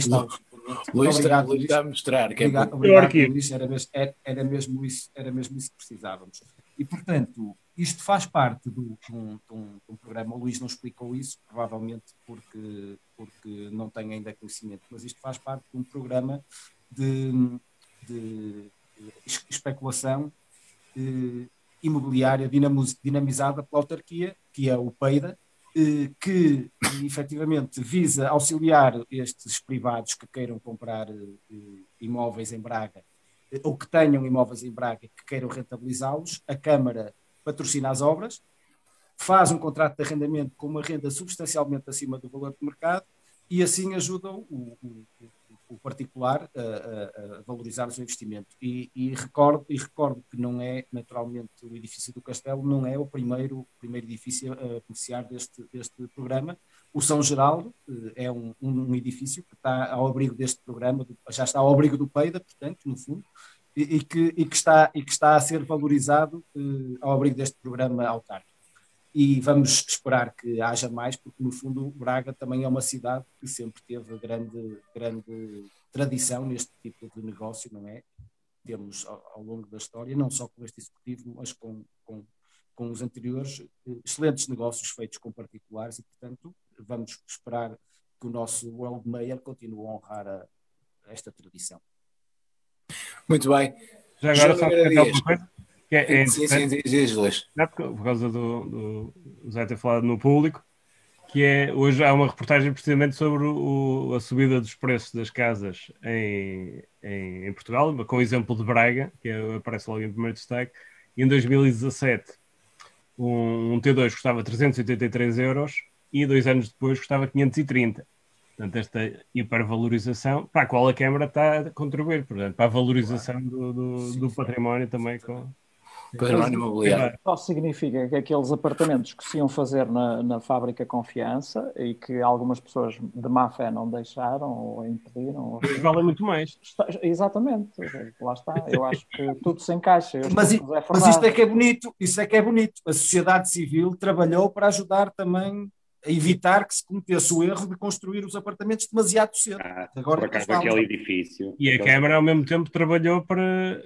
Luís está, Obrigado, Luís está a mostrar que é Obrigado, bom. obrigado arquivo. Luís, era mesmo, era, era mesmo isso, era mesmo isso que precisávamos. E, portanto, isto faz parte do, de, um, de um- de um programa. O Luís não explicou isso, provavelmente porque, porque não tem ainda conhecimento, mas isto faz parte de um programa de, de es- especulação imobiliária dinamizada pela autarquia, que é o PEIDA, eh, que efetivamente visa auxiliar estes privados que queiram comprar eh, imóveis em Braga eh, ou que tenham imóveis em Braga que queiram rentabilizá-los. A Câmara patrocina as obras, faz um contrato de arrendamento com uma renda substancialmente acima do valor de mercado e assim ajudam o, o- o particular a, a- a valorizar o investimento. E, e recordo, e recordo que não é, naturalmente, o edifício do Castelo não é o primeiro, o primeiro edifício a beneficiar deste, deste programa. O São Geraldo eh, é um, um edifício que está ao abrigo deste programa, já está ao abrigo do PEIDA, portanto, no fundo, e, e que, e, que está, e que está a ser valorizado eh, ao abrigo deste programa autárquico e vamos esperar que haja mais, porque no fundo Braga também é uma cidade que sempre teve grande, grande tradição neste tipo de negócio, não é? Temos ao, ao longo da história, não só com este executivo, mas com, com, com os anteriores, excelentes negócios feitos com particulares e, portanto, vamos esperar que o nosso World Mayor continue a honrar a- esta tradição. Muito bem. Já agora só É, é sim, sim, diz, não, por causa do, do, do Zé ter falado no público, que é hoje há uma reportagem precisamente sobre o- a subida dos preços das casas em, em, em Portugal, com o exemplo de Braga, que é- aparece logo em primeiro destaque. Em 2017, um, um T2 custava 383 euros e dois anos depois custava 530. Portanto, esta hipervalorização, para a qual a Câmara está a contribuir, portanto, para a valorização do, do, do património também com, Património imobiliário. Só significa que aqueles apartamentos que se iam fazer na, na fábrica Confiança e que algumas pessoas de má fé não deixaram ou impediram. ou- Mas valem muito mais. Está- Exatamente, lá está. Eu acho que tudo se encaixa. Mas, Mas isto é que é bonito, isso é que é bonito. A sociedade civil trabalhou para ajudar também a evitar que se cometesse o erro de construir os apartamentos demasiado cedo. Ah, Agora por acaso, aquele edifício. E a Câmara, ao mesmo tempo, trabalhou para,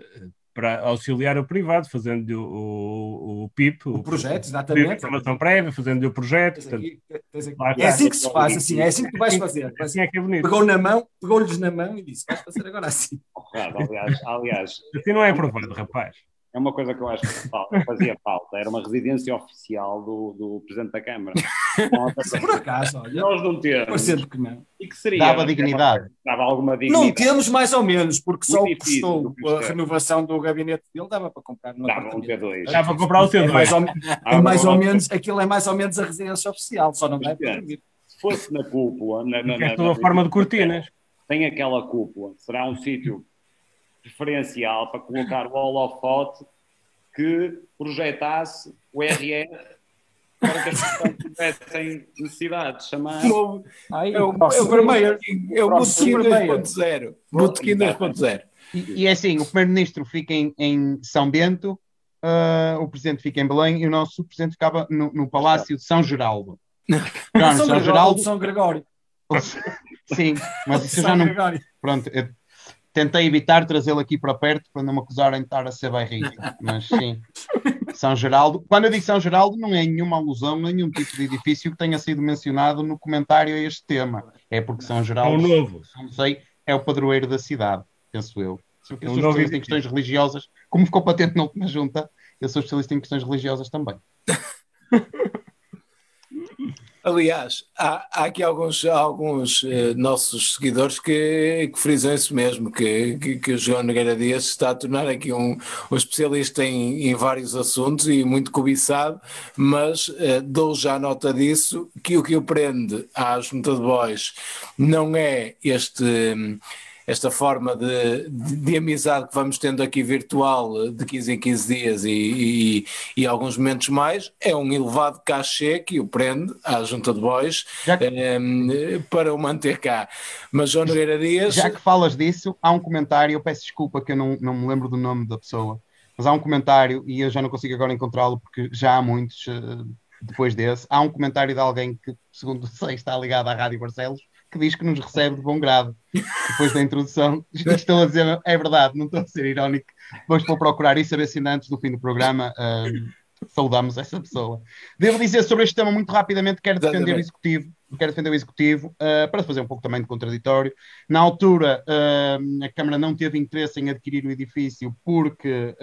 para auxiliar o privado, fazendo-lhe o, o, o PIP, O projeto, PIP de exatamente. informação prévia, fazendo-lhe o projeto. Portanto, aqui- tens aqui- lá É assim que se faz, assim, é assim que tu vais fazer. Vais- assim é que é bonito. Pegou na mão, pegou-lhes na mão e disse: vais fazer agora assim. Claro, aliás, aliás, Assim não é aprovado, rapaz. É uma coisa que eu acho que falta- fazia falta. Era uma residência oficial do, do Presidente da Câmara. Nós- Por acaso, olha, Nós não temos. parecendo que não. E que seria? Dava dignidade. Dava alguma dignidade. Não temos mais ou menos, porque só o que Difícil, custou do que a custa. renovação do gabinete dele dava para comprar no Dava um apartamento. T2. Dá para comprar o É T2. mais ou, é mais ou menos, aquilo é mais ou menos a residência oficial, só não Mas, dormir. Se fosse na cúpula, na, na, Que é na- toda a na- forma de cortinas. tem aquela cúpula, será um sítio preferencial para colocar o holofote que projetasse o RR para que as pessoas tivessem necessidade de chamar. Novo. Ai, É o, é próximo- o vermelho. É o Botequim vermelho. 2.0. Botequim 2.0. E, e é assim, o Primeiro-Ministro fica em, em São Bento, ah, o Presidente fica em Belém e o nosso Presidente ficava no, no Palácio de São Geraldo. No São, São Gregório, Geraldo, São Gregório. sim, mas isso eu São já não... Gregório. Pronto, eu tentei evitar trazê-lo aqui para perto para não me acusarem de estar a ser bairrista, mas sim. São Geraldo. Quando eu digo São Geraldo, não é nenhuma alusão, nenhum tipo de edifício que tenha sido mencionado no comentário a este tema. É porque São É o Geraldo, novo. não sei, é o padroeiro da cidade, penso eu. Eu É sou especialista em questões religiosas, como ficou patente na última junta, eu sou especialista em questões religiosas também. Aliás, há, há, aqui alguns, alguns eh, nossos seguidores que, que frisam isso mesmo, que, que, que, o João Nogueira Dias está a tornar aqui um, um especialista em, em vários assuntos e muito cobiçado, mas eh, dou já nota disso, que o que o prende à junta de boys não é este esta forma de, de, de, amizade que vamos tendo aqui virtual de 15 em 15 dias e, e, e alguns momentos mais, é um elevado cachê que o prende à junta de boys que... para o manter cá. Mas João Nogueira Dias... Já que falas disso, há um comentário, eu peço desculpa que eu não, não me lembro do nome da pessoa, mas há um comentário, e eu já não consigo agora encontrá-lo porque já há muitos uh, depois desse, há um comentário de alguém que, segundo sei, está ligado à Rádio Barcelos, que diz que nos recebe de bom grado. Depois da introdução, estou a dizer, é verdade, não estou a ser irónico. Vamos vou procurar e saber se ainda antes do fim do programa saudamos essa pessoa. Devo dizer sobre este tema muito rapidamente, quero defender o executivo, quero defender o executivo uh, para fazer um pouco também de contraditório. Na altura, uh, a Câmara não teve interesse em adquirir o edifício porque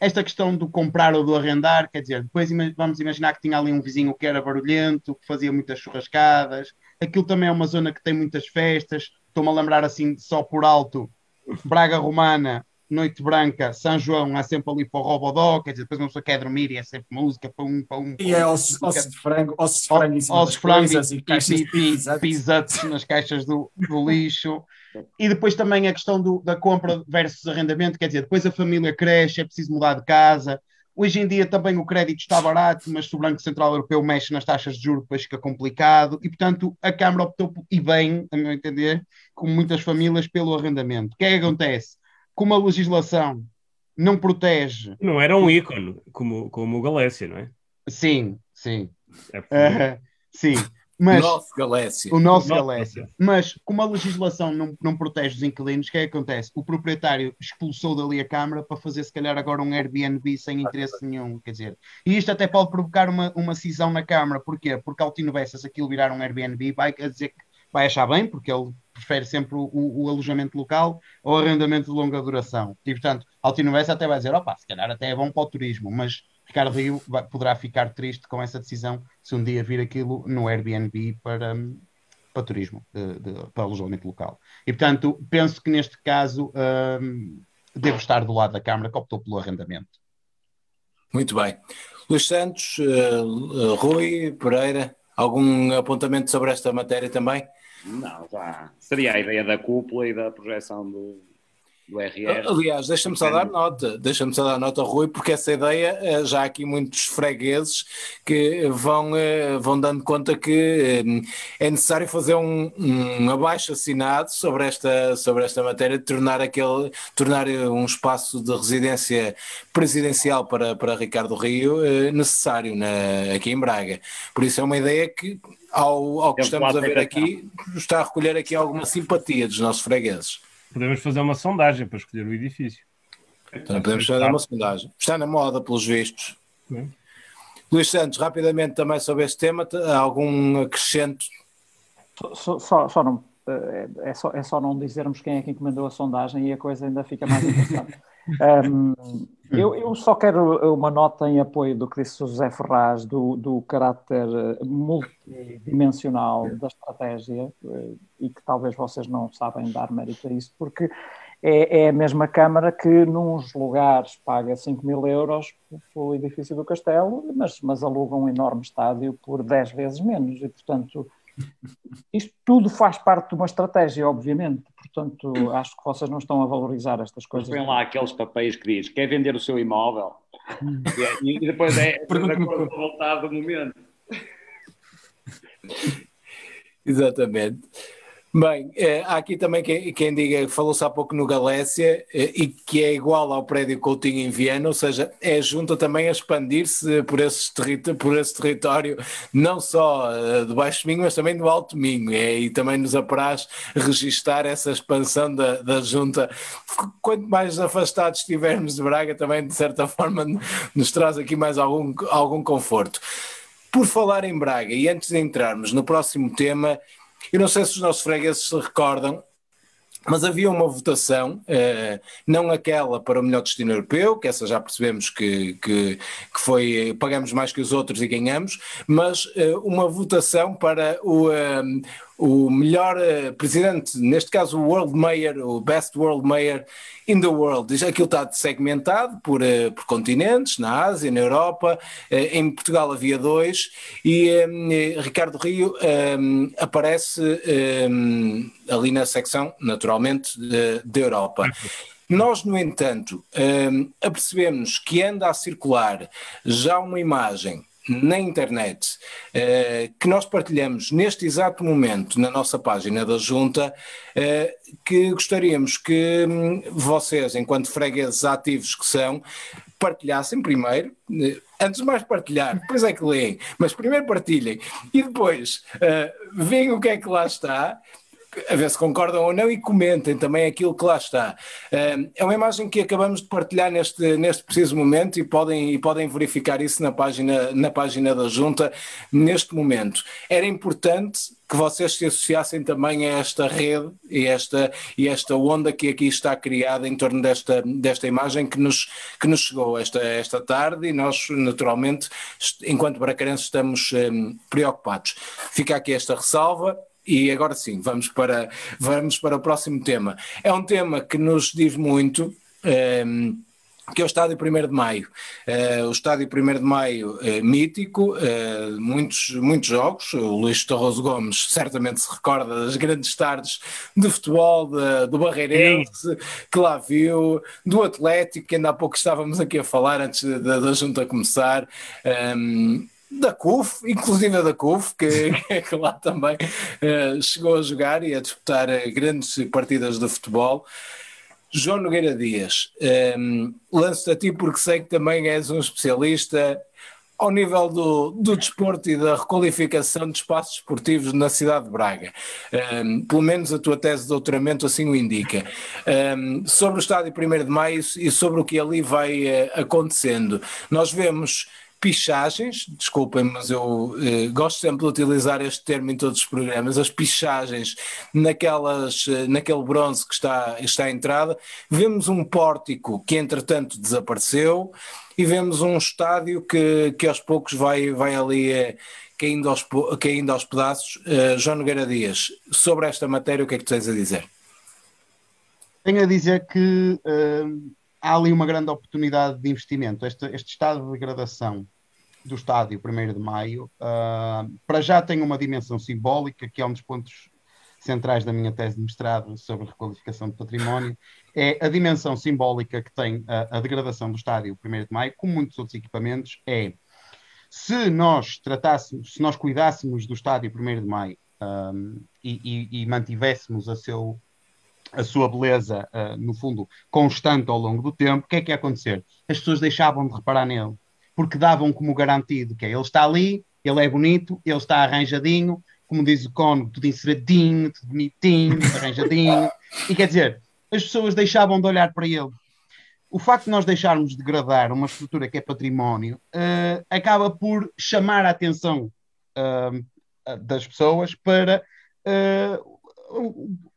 esta questão do comprar ou do arrendar, quer dizer, depois vamos imaginar que tinha ali um vizinho que era barulhento, que fazia muitas churrascadas, Aquilo também é uma zona que tem muitas festas. Estou-me a lembrar assim, só por alto, Braga Romana, Noite Branca, São João, há sempre ali para o Robodó, quer dizer, depois uma pessoa quer dormir e é sempre música, para um, para um. E é ossos, ossos de frango, ossos de frango, ossos de frango e, e, caixas de pizzas nas caixas do, do lixo. E depois também a questão do, da compra versus arrendamento, quer dizer, depois a família cresce, é preciso mudar de casa, Hoje em dia também o crédito está barato, mas se o Banco Central Europeu mexe nas taxas de juros, depois fica complicado. E, portanto, a Câmara optou, e bem, a meu entender, como muitas famílias, pelo arrendamento. O que é que acontece? Como a legislação não protege. Não era um ícone, como, como o Galécia, não é? Sim, sim. É uh, sim. Mas, nosso Galécia. O nosso Galécia. Mas como a legislação não, não protege os inquilinos, o que é que acontece? O proprietário expulsou dali a Câmara para fazer, se calhar, agora um Airbnb sem interesse nenhum. Quer dizer, e isto até pode provocar uma, uma cisão na Câmara. Porquê? Porque Altino Bessa, se aquilo virar um Airbnb, vai dizer que vai achar bem, porque ele prefere sempre o, o, alojamento local ou arrendamento de longa duração. E, portanto, Altino Bessa até vai dizer, opa, se calhar até é bom para o turismo, mas Ricardo Rio vai, poderá ficar triste com essa decisão se um dia vir aquilo no Airbnb para, para turismo, de, de, para alojamento local. E, portanto, penso que neste caso um, devo estar do lado da Câmara que optou pelo arrendamento. Muito bem. Luís Santos, uh, Rui, Pereira, algum apontamento sobre esta matéria também? Não, já seria a ideia da cúpula e da projeção do, do RR. Aliás, deixa-me só dar nota, deixa-me só dar nota, Rui, porque essa ideia, eh, já há aqui muitos fregueses que vão, eh, vão dando conta que eh, é necessário fazer um, um abaixo assinado sobre esta, sobre esta matéria, de tornar, aquele, tornar um espaço de residência presidencial para, para Ricardo Rio necessário na, aqui em Braga. Por isso é uma ideia que, ao, ao que estamos a ver aqui, está a recolher aqui alguma simpatia dos nossos fregueses podemos fazer uma sondagem para escolher o edifício. Então, podemos fazer uma sondagem. Está na moda, pelos vistos. É. Luís Santos, rapidamente também sobre este tema, algum acrescento? Só, só, só não, eh, é, só, é só não dizermos quem é que encomendou a sondagem e a coisa ainda fica mais interessante. um, eu, eu, só quero uma nota em apoio do que disse o José Ferraz, do, do caráter multidimensional da estratégia, eh, e que talvez vocês não sabem dar mérito a isso, porque é, é a mesma Câmara que, nos lugares, paga 5 mil euros pelo edifício do Castelo, mas, mas aluga um enorme estádio por 10 vezes menos, e portanto isto tudo faz parte de uma estratégia, obviamente. Portanto, acho que vocês não estão a valorizar estas coisas. Põem lá aqueles papéis que diz quer vender o seu imóvel e, e depois é a vontade do momento. Exatamente. Bem, eh, há aqui também quem, quem diga, falou-se há pouco no Galécia, eh, e que é igual ao prédio Coutinho em Viena, ou seja, é junta também a expandir-se por, por esse território, não só uh, do Baixo Minho, mas também do Alto Minho, é, e também nos apraz registar essa expansão da, da junta. Quanto mais afastados estivermos de Braga, também de certa forma nos traz aqui mais algum, algum conforto. Por falar em Braga, e antes de entrarmos no próximo tema, eu não sei se os nossos fregueses se recordam, mas havia uma votação, eh, não aquela para o melhor destino europeu, que essa já percebemos que, que, que foi pagamos mais que os outros e ganhamos, mas eh, uma votação para o, eh, o melhor presidente, neste caso o World Mayor, o Best World Mayor in the World. Aquilo está segmentado por, por continentes, na Ásia, na Europa, em Portugal havia dois, e Ricardo Rio aparece ali na secção, naturalmente, da Europa. Nós, no entanto, um, apercebemos que anda a circular já uma imagem na internet uh, que nós partilhamos neste exato momento na nossa página da Junta, uh, que gostaríamos que um, vocês, enquanto fregueses ativos que são, partilhassem primeiro, uh, antes de mais partilhar, depois é que leem, mas primeiro partilhem. E depois uh, veem o que é que lá está a ver se concordam ou não e comentem também aquilo que lá está. É uma imagem que acabamos de partilhar neste, neste preciso momento e podem, e podem verificar isso na página, na página da Junta neste momento. Era importante que vocês se associassem também a esta rede e esta, e esta onda que aqui está criada em torno desta, desta imagem que nos, que nos chegou esta, esta tarde e nós, naturalmente, enquanto bracarenses, estamos preocupados. Fica aqui esta ressalva e agora sim, vamos para, vamos para o próximo tema. É um tema que nos diz muito. Um, ehm, que é o Estádio 1 de Maio. Uh, o Estádio 1 de Maio é mítico, uh, muitos, muitos jogos. O Luís Torroso Gomes certamente se recorda das grandes tardes de futebol, de, do Barreirense, Sim. que lá viu, do Atlético, que ainda há pouco estávamos aqui a falar antes da, da junta começar. Um, ehm, da CUF, inclusive da CUF, que, que lá também uh, chegou a jogar e a disputar uh, grandes partidas de futebol. João Nogueira Dias, um, ehm, lanço-te a ti porque sei que também és um especialista ao nível do, do desporto e da requalificação de espaços esportivos na cidade de Braga. Um, ehm, pelo menos a tua tese de doutoramento assim o indica. Um, ehm, sobre o estádio 1 de Maio e sobre o que ali vai uh, acontecendo. Nós vemos pichagens, desculpem, mas eu eh, gosto sempre de utilizar este termo em todos os programas, as pichagens naquelas, eh, naquele bronze que está, está à entrada, vemos um pórtico que entretanto desapareceu e vemos um estádio que, que aos poucos vai, vai ali eh, caindo, aos, caindo aos pedaços. Uh, João Nogueira Dias, sobre esta matéria o que é que tens a dizer? Tenho a dizer que uh, há ali uma grande oportunidade de investimento. Este, este estado de degradação do estádio 1 de Maio, uh, para já tem uma dimensão simbólica, que é um dos pontos centrais da minha tese de mestrado sobre requalificação de património, é a dimensão simbólica que tem a, a degradação do estádio 1 de Maio, como muitos outros equipamentos, é se nós tratássemos, se nós cuidássemos do estádio 1 de Maio um, e, e, e, mantivéssemos a, seu, a sua beleza, uh, no fundo, constante ao longo do tempo, o que é que ia acontecer? As pessoas deixavam de reparar nele porque davam como garantido que ele está ali, ele é bonito, ele está arranjadinho, como diz o Cono, tudo enceradinho, tudo bonitinho, arranjadinho. e quer dizer, as pessoas deixavam de olhar para ele. O facto de nós deixarmos degradar uma estrutura que é património uh, acaba por chamar a atenção uh, das pessoas para uh,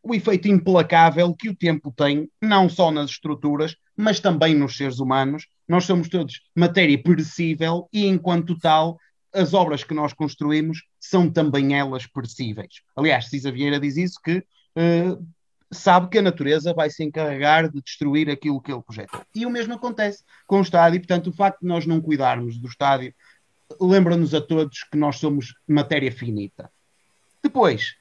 o efeito implacável que o tempo tem, não só nas estruturas, mas também nos seres humanos, nós somos todos matéria perecível e, enquanto tal, as obras que nós construímos são também elas perecíveis. Aliás, Cisa Vieira diz isso, que uh, sabe que a natureza vai se encarregar de destruir aquilo que ele projeta. E o mesmo acontece com o estádio, portanto, o facto de nós não cuidarmos do estádio lembra-nos a todos que nós somos matéria finita. Depois,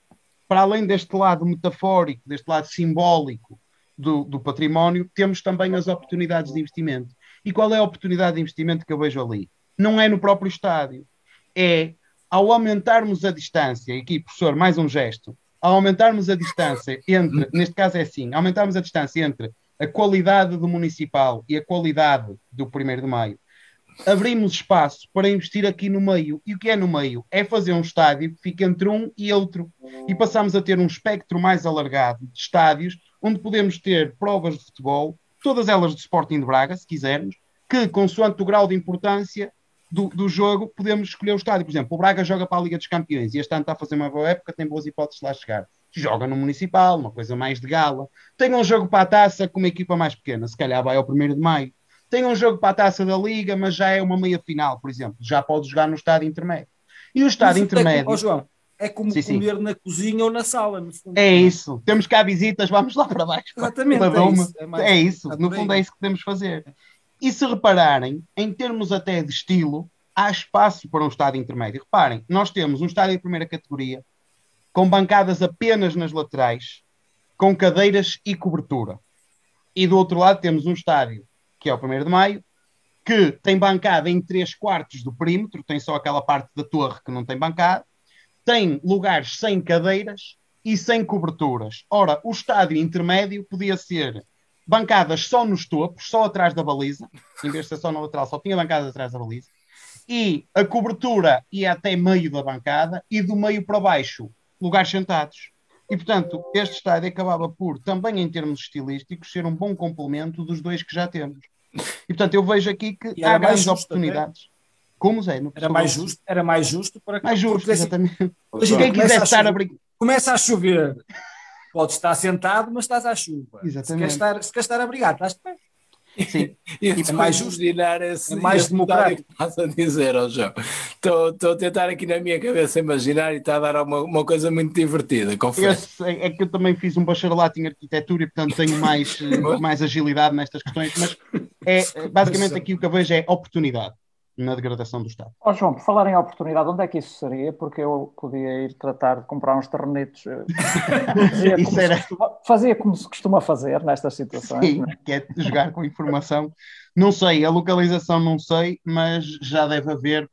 para além deste lado metafórico, deste lado simbólico do, do património, temos também as oportunidades de investimento. E qual é a oportunidade de investimento que eu vejo ali? Não é no próprio estádio, é ao aumentarmos a distância, e aqui, professor, mais um gesto, ao aumentarmos a distância entre, neste caso é assim, aumentarmos a distância entre a qualidade do municipal e a qualidade do 1 de maio, abrimos espaço para investir aqui no meio. E o que é no meio? É fazer um estádio que fique entre um e outro. E passamos a ter um espectro mais alargado de estádios, onde podemos ter provas de futebol, todas elas de Sporting de Braga, se quisermos, que, consoante o grau de importância do, do jogo, podemos escolher o estádio. Por exemplo, o Braga joga para a Liga dos Campeões e este ano está a fazer uma boa época, tem boas hipóteses de lá chegar. joga no Municipal, uma coisa mais de gala. Tem um jogo para a taça com uma equipa mais pequena, se calhar vai ao 1 de maio. Tem um jogo para a taça da Liga, mas já é uma meia final, por exemplo. Já pode jogar no estádio intermédio. E o estádio intermédio. Oh, João, é como sim, comer sim. na cozinha ou na sala, no fundo. É isso. Temos cá visitas, vamos lá para baixo. Exatamente. Para é, isso, é, mais, é isso. No fundo, é isso que podemos fazer. E se repararem, em termos até de estilo, há espaço para um estádio intermédio. Reparem, nós temos um estádio de primeira categoria, com bancadas apenas nas laterais, com cadeiras e cobertura. E do outro lado temos um estádio, que é o 1 de Maio, que tem bancada em 3 quartos do perímetro, tem só aquela parte da torre que não tem bancada, tem lugares sem cadeiras e sem coberturas. Ora, o estádio intermédio podia ser bancadas só nos topos, só atrás da baliza, em vez de ser só na lateral, só tinha bancadas atrás da baliza, e a cobertura ia até meio da bancada, e do meio para baixo lugares sentados. E, portanto, este estádio acabava por, também em termos estilísticos, ser um bom complemento dos dois que já temos. E, portanto, eu vejo aqui que há grandes oportunidades. Como Zé? Era mais justo, era mais justo para Mais justo, assim, exatamente. Assim, quem quiser estar a brincar. Começa a chover. Pode estar sentado, mas estás à chuva. Exatamente. Se quer estar, se quer estar abrigado, estás de pé. Sim. E é mais justo. Esse, é mais democrático. Estás a dizer, oh João. Estou, estou a tentar aqui na minha cabeça imaginar e está a dar uma, uma coisa muito divertida, confesso. É, é que eu também fiz um bacharelato em arquitetura e, portanto, tenho mais, mais agilidade nestas questões, mas é, basicamente aqui o que eu vejo é oportunidade na degradação do Estado. Oh, João, por falar em oportunidade, onde é que isso seria? Porque eu podia ir tratar de comprar uns terrenitos. Eh, fazia, como era... costuma, fazia como se costuma fazer nestas situações. Sim, é? que é jogar com informação. Não sei, a localização não sei, mas já deve haver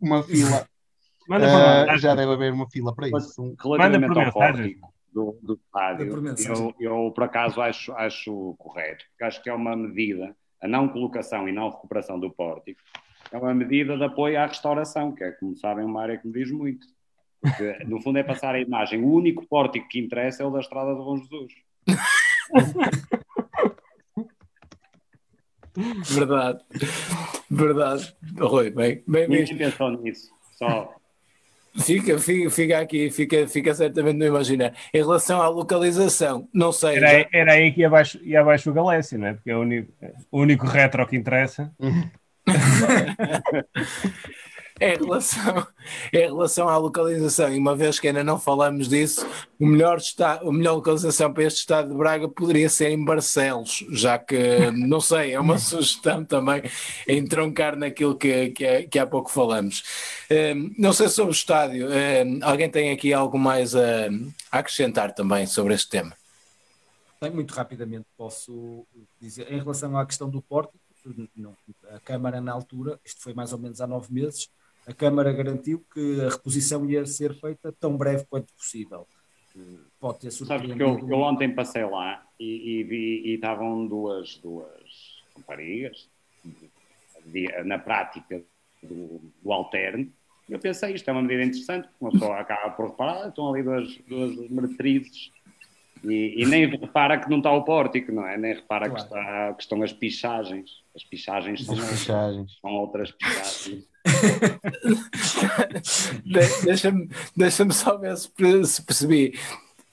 uma fila. Uh, já deve haver uma fila para isso. Relativamente ao pórtico do, do estádio, eu, eu por acaso acho, acho correto, porque acho que é uma medida, a não colocação e não recuperação do pórtico, é uma medida de apoio à restauração, que é, como sabem, uma área que me diz muito. Porque, no fundo, é passar a imagem. O único pórtico que interessa é o da Estrada do Bom Jesus. Verdade. Verdade. Rui, bem, bem Ninguém pensou nisso. Só Fica, fica, fica aqui, fica, fica certamente no imaginar. Em relação à localização, não sei. Era, já... era aí que ia abaixo, ia abaixo o Galécio, não é? Porque é o único, o único retro que interessa. em, relação, em relação à localização, e uma vez que ainda não falamos disso, o melhor, está, a melhor localização para este estado de Braga poderia ser em Barcelos, já que, não sei, é uma sugestão também entroncar naquilo que, que, que há pouco falamos. Um, não sei sobre o estádio, um, alguém tem aqui algo mais a, a acrescentar também sobre este tema? Muito rapidamente posso dizer, em relação à questão do pórtico, não, a Câmara, na altura, isto foi mais ou menos há nove meses, a Câmara garantiu que a reposição ia ser feita tão breve quanto possível. Pode ter surpreendido. Sabes que eu, eu ontem passei lá e, e vi e estavam duas, duas raparigas na prática do, do alterno. Eu pensei, isto é uma medida interessante, porque uma pessoa acaba por reparar, estão ali duas, duas meretrizes e, e, nem repara que não está o pórtico, não é? Nem repara claro. que, está, que estão as pichagens. As pichagens são, pichagens. são outras pichagens. Deixa-me deixa só ver se, se percebi.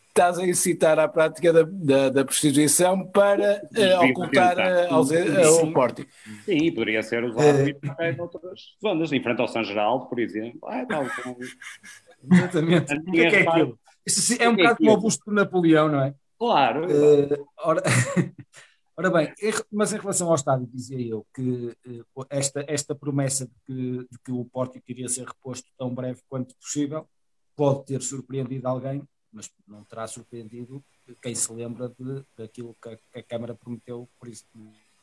Estás a incitar à prática da, da, da prostituição para uh, ocultar uh, o pórtico. Sim, poderia ser usado em outras zonas, em frente ao São Geraldo, por exemplo. Ah, tal, Exatamente. O que é, que é aquilo? Isso é um bocado como o busto de Napoleão, não é? Claro. Uh, ora, ora, bem, mas em relação ao estádio, dizia eu que uh, esta, esta promessa de que, de que o pórtico iria ser reposto tão breve quanto possível pode ter surpreendido alguém, mas não terá surpreendido quem se lembra de, daquilo que a, que a Câmara prometeu, por isso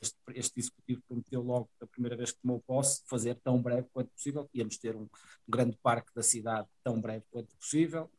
este, este, executivo prometeu logo, da primeira vez que tomou posse, fazer tão breve quanto possível. Íamos ter um grande parque da cidade tão breve quanto possível.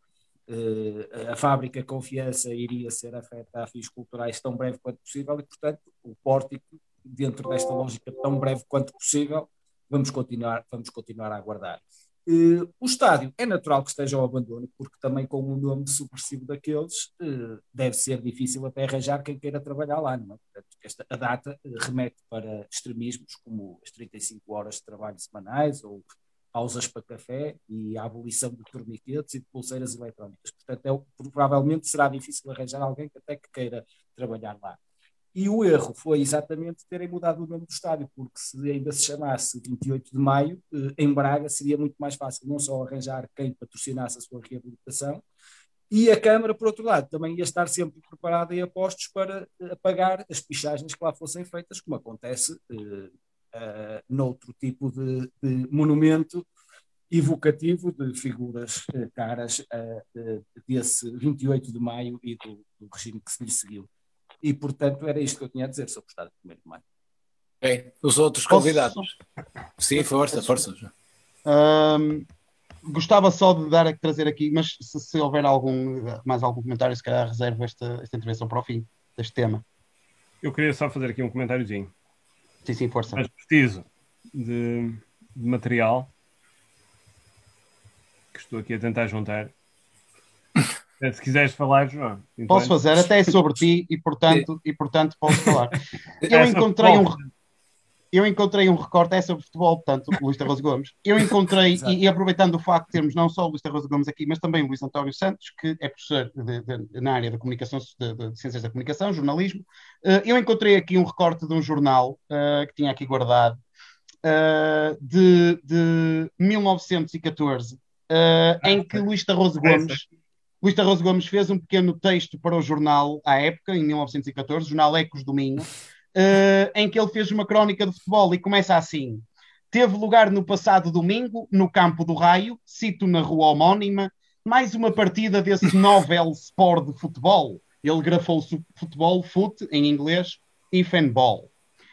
Uh, a fábrica Confiança iria ser afeta a fins culturais tão breve quanto possível e, portanto, o pórtico, dentro desta lógica tão breve quanto possível, vamos continuar, vamos continuar a aguardar. Uh, o estádio é natural que esteja ao abandono, porque também com um nome supressivo daqueles uh, deve ser difícil até arranjar quem queira trabalhar lá. Não é? Portanto, esta, a data remete para extremismos como as 35 horas de trabalho semanais ou pausas para café e a abolição de torniquetes e de pulseiras eletrónicas. Portanto, é, provavelmente será difícil arranjar alguém que até que queira trabalhar lá. E o erro foi exatamente terem mudado o nome do estádio, porque se ainda se chamasse 28 de maio, eh, em Braga seria muito mais fácil não só arranjar quem patrocinasse a sua reabilitação, e a Câmara, por outro lado, também ia estar sempre preparada e a postos para eh, pagar as pichagens que lá fossem feitas, como acontece uh, noutro tipo de, de, monumento evocativo de figuras uh, caras uh, desse 28 de maio e do, do regime que se lhe seguiu. E, portanto, era isto que eu tinha a dizer sobre o Estado de 1 de Maio. Bem, os outros convidados. Sim, força, força. Um, gostava só de dar a trazer aqui, mas se, se, houver algum, mais algum comentário, se calhar reservo esta, esta intervenção para o fim deste tema. Eu queria só fazer aqui um comentáriozinho. Sim, sim, força. Mas preciso de, de material que estou aqui a tentar juntar. Se quiseres falar, João. Posso fazer, até é sobre ti e portanto, e, portanto posso falar. Eu encontrei um, eu encontrei um recorte, é sobre futebol, portanto, Luís Tarroso Gomes. Eu encontrei, e, e, aproveitando o facto de termos não só o Luís Tarroso Gomes aqui, mas também o Luís António Santos, que é professor de, de, na área da comunicação, de, de, Ciências da Comunicação, jornalismo, uh, eu encontrei aqui um recorte de um jornal uh, que tinha aqui guardado, uh, de, de 1914, em que Luís Tarroso Gomes Luís Tarroso Gomes fez um pequeno texto para o jornal à época, em 1914, o jornal Ecos do Minho, uh, em que ele fez uma crónica de futebol e começa assim: Teve lugar no passado domingo, no campo do Raio, cito na rua homónima, mais uma partida desse novel sport de futebol. Ele grafou futebol, foot em inglês, e fanball.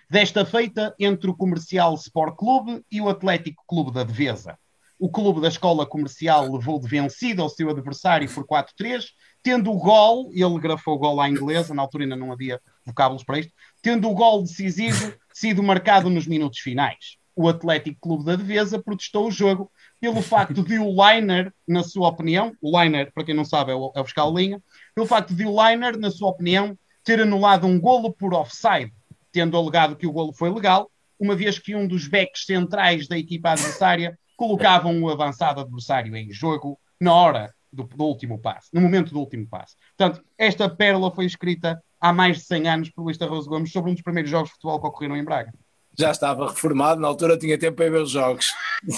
Desta feita entre o Comercial Sport Clube e o Atlético Clube da Devesa. O clube da escola comercial levou de vencido ao seu adversário por 4-3, tendo o gol, ele grafou o gol à inglesa, na altura ainda não havia vocábulos para isto, tendo o gol decisivo sido marcado nos minutos finais. O Atlético Clube da Devesa protestou o jogo pelo facto de o Liner, na sua opinião, o Liner, para quem não sabe, é o, é o fiscal linha, pelo facto de o Liner, na sua opinião, ter anulado um golo por offside, tendo alegado que o golo foi legal, uma vez que um dos backs centrais da equipa adversária colocavam o avançado adversário em jogo na hora do, do, último passe, no momento do último passe. Portanto, esta pérola foi escrita há mais de 100 anos por Luís Tarroso Gomes sobre um dos primeiros jogos de futebol que ocorreram em Braga. Já estava reformado, na altura tinha tempo para ver os jogos.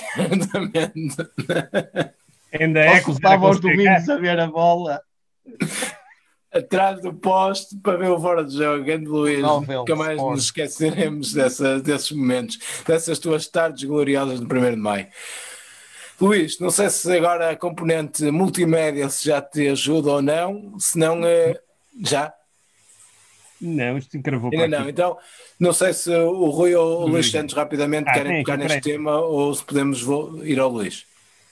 Ainda é que estava aos domingos a ver a bola. Atrás do poste para ver o fora de jogo, grande Luís. Nunca mais sport. nos esqueceremos dessa, desses momentos, dessas tuas tardes gloriosas no 1 de maio. Luís, não sei se agora a componente multimédia se já te ajuda ou não, se não, eh, já? Não, isto encravou Ainda não, aqui. então não sei se o Rui ou o Luís Santos rapidamente ah, querem tocar neste tema ou se podemos ir ao Luís.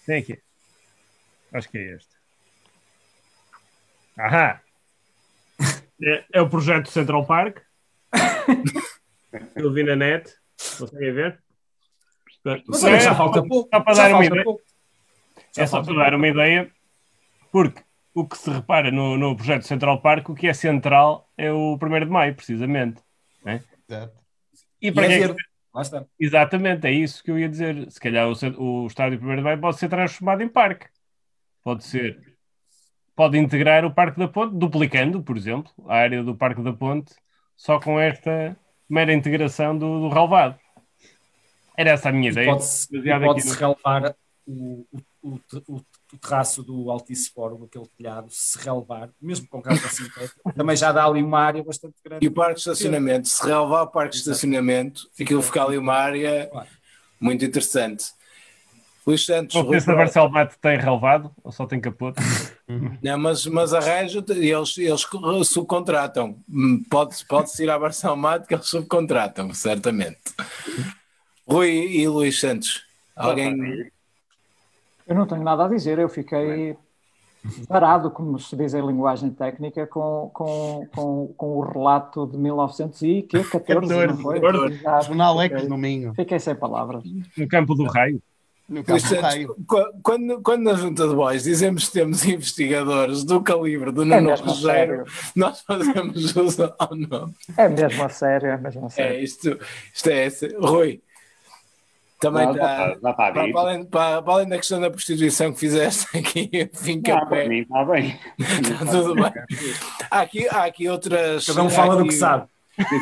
Tem aqui. Acho que é este. Ahá! É, é o projeto Central Park. Eu vi na net. Conseguem ver? Mas é, já falta pouco. Só para dar uma ideia. É só para dar uma ideia, porque o que se repara no, no projeto Central Park, o que é central é o 1 de Maio, precisamente. É? Exato. E para e é que... Exatamente, é isso que eu ia dizer. Se calhar o, o estádio 1 de Maio pode ser transformado em parque. Pode ser. Pode integrar o Parque da Ponte, duplicando, por exemplo, a área do Parque da Ponte, só com esta mera integração do, do relvado. Era essa a minha e ideia. Pode-se pode no... relevar o, o, o, o, terraço do Altice Fórum, aquele telhado, se relevar, mesmo com carro assim, também já dá ali uma área bastante grande. E o parque de estacionamento, se relevar o parque de estacionamento, aquilo fica ali uma área claro. muito interessante. Luís Santos. Não sei se a Barcelmate tem relevado ou só tem capote. Não, mas, mas arranjo, eles, eles subcontratam. Pode-se pode ir à Barcelmate que eles subcontratam, certamente. Rui e Luís Santos, alguém. Eu não tenho nada a dizer, eu fiquei parado, como se diz em linguagem técnica, com, com, com, com o relato de 1914, 14, não foi? Jornal Ecos no Minho. Fiquei sem palavras. No campo do raio. No quando, quando na Junta de Boys dizemos que temos investigadores do calibre do Nuno é Rogério, nós fazemos uso ao nome. É mesmo a sério, é mesmo a sério. É, isto, isto é esse. Rui. Também está. está- já está Para, para além, para- para além da questão da prostituição que fizeste aqui, enfim, Ah, café, para mim está bem. está tudo bem. Há aqui, há aqui outras. Cada um fala do aqui- que sabe.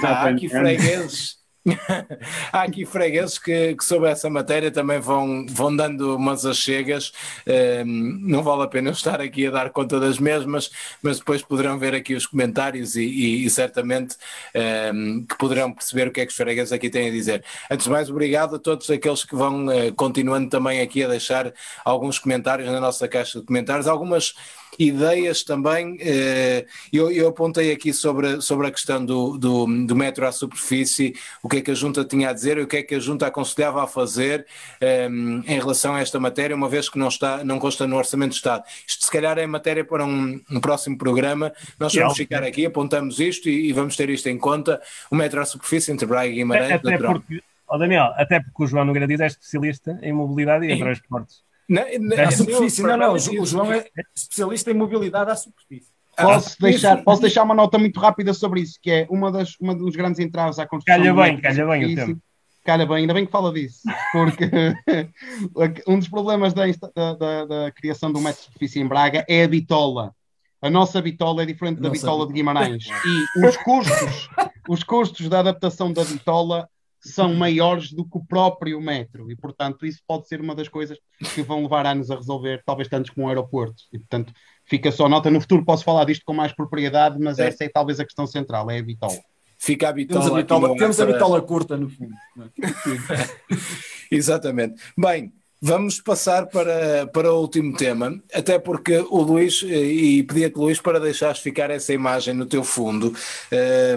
Há aqui fregueses. Há aqui fregueses que, que sobre essa matéria também vão, vão dando umas achegas. Ehm, não vale a pena estar aqui a dar conta das mesmas, mas depois poderão ver aqui os comentários e, e- e certamente ehm, que poderão perceber o que é que os fregueses aqui têm a dizer. Antes de mais, obrigado a todos aqueles que vão eh, continuando também aqui a deixar alguns comentários na nossa caixa de comentários, algumas ideias também. eh, Eu, eu apontei aqui sobre, sobre a questão do, do, do metro à superfície, o que é que a Junta tinha a dizer e o que é que a Junta aconselhava a fazer eh, em relação a esta matéria, uma vez que não, está, não consta no Orçamento do Estado. Isto, se calhar, é matéria para um, um próximo programa. Nós vamos ficar aqui, apontamos isto e, e vamos ter isto em conta. O metro à superfície entre Braga e Guimarães. Até porque, ó Daniel, até porque o João Nogueira Dias é especialista em mobilidade e em transportes. Na, na- superfície, não, não, o João é especialista em mobilidade à superfície. Posso, Ah, deixar, posso deixar uma nota muito rápida sobre isso, que é uma, das, uma dos grandes entraves à construção. Calha bem, calha bem o tempo. Calha bem, ainda bem que fala disso, porque um dos problemas da, da- da- da criação do metro de superfície em Braga é a bitola. A nossa bitola é diferente da Nossa bitola de Guimarães. E os custos, os custos da adaptação da bitola são maiores do que o próprio metro. E, portanto, isso pode ser uma das coisas que vão levar anos a resolver, talvez tantos como o aeroporto. E, portanto, fica só nota. No futuro posso falar disto com mais propriedade, mas É. essa é talvez a questão central, é a bitola. Fica a Temos bitola. a no temos a ar para- bitola curta, no fundo. é? Exatamente. Bem, vamos passar para, para o último tema, até porque o Luís, eh, e pedia-te, Luís, para deixares ficar essa imagem no teu fundo, eh,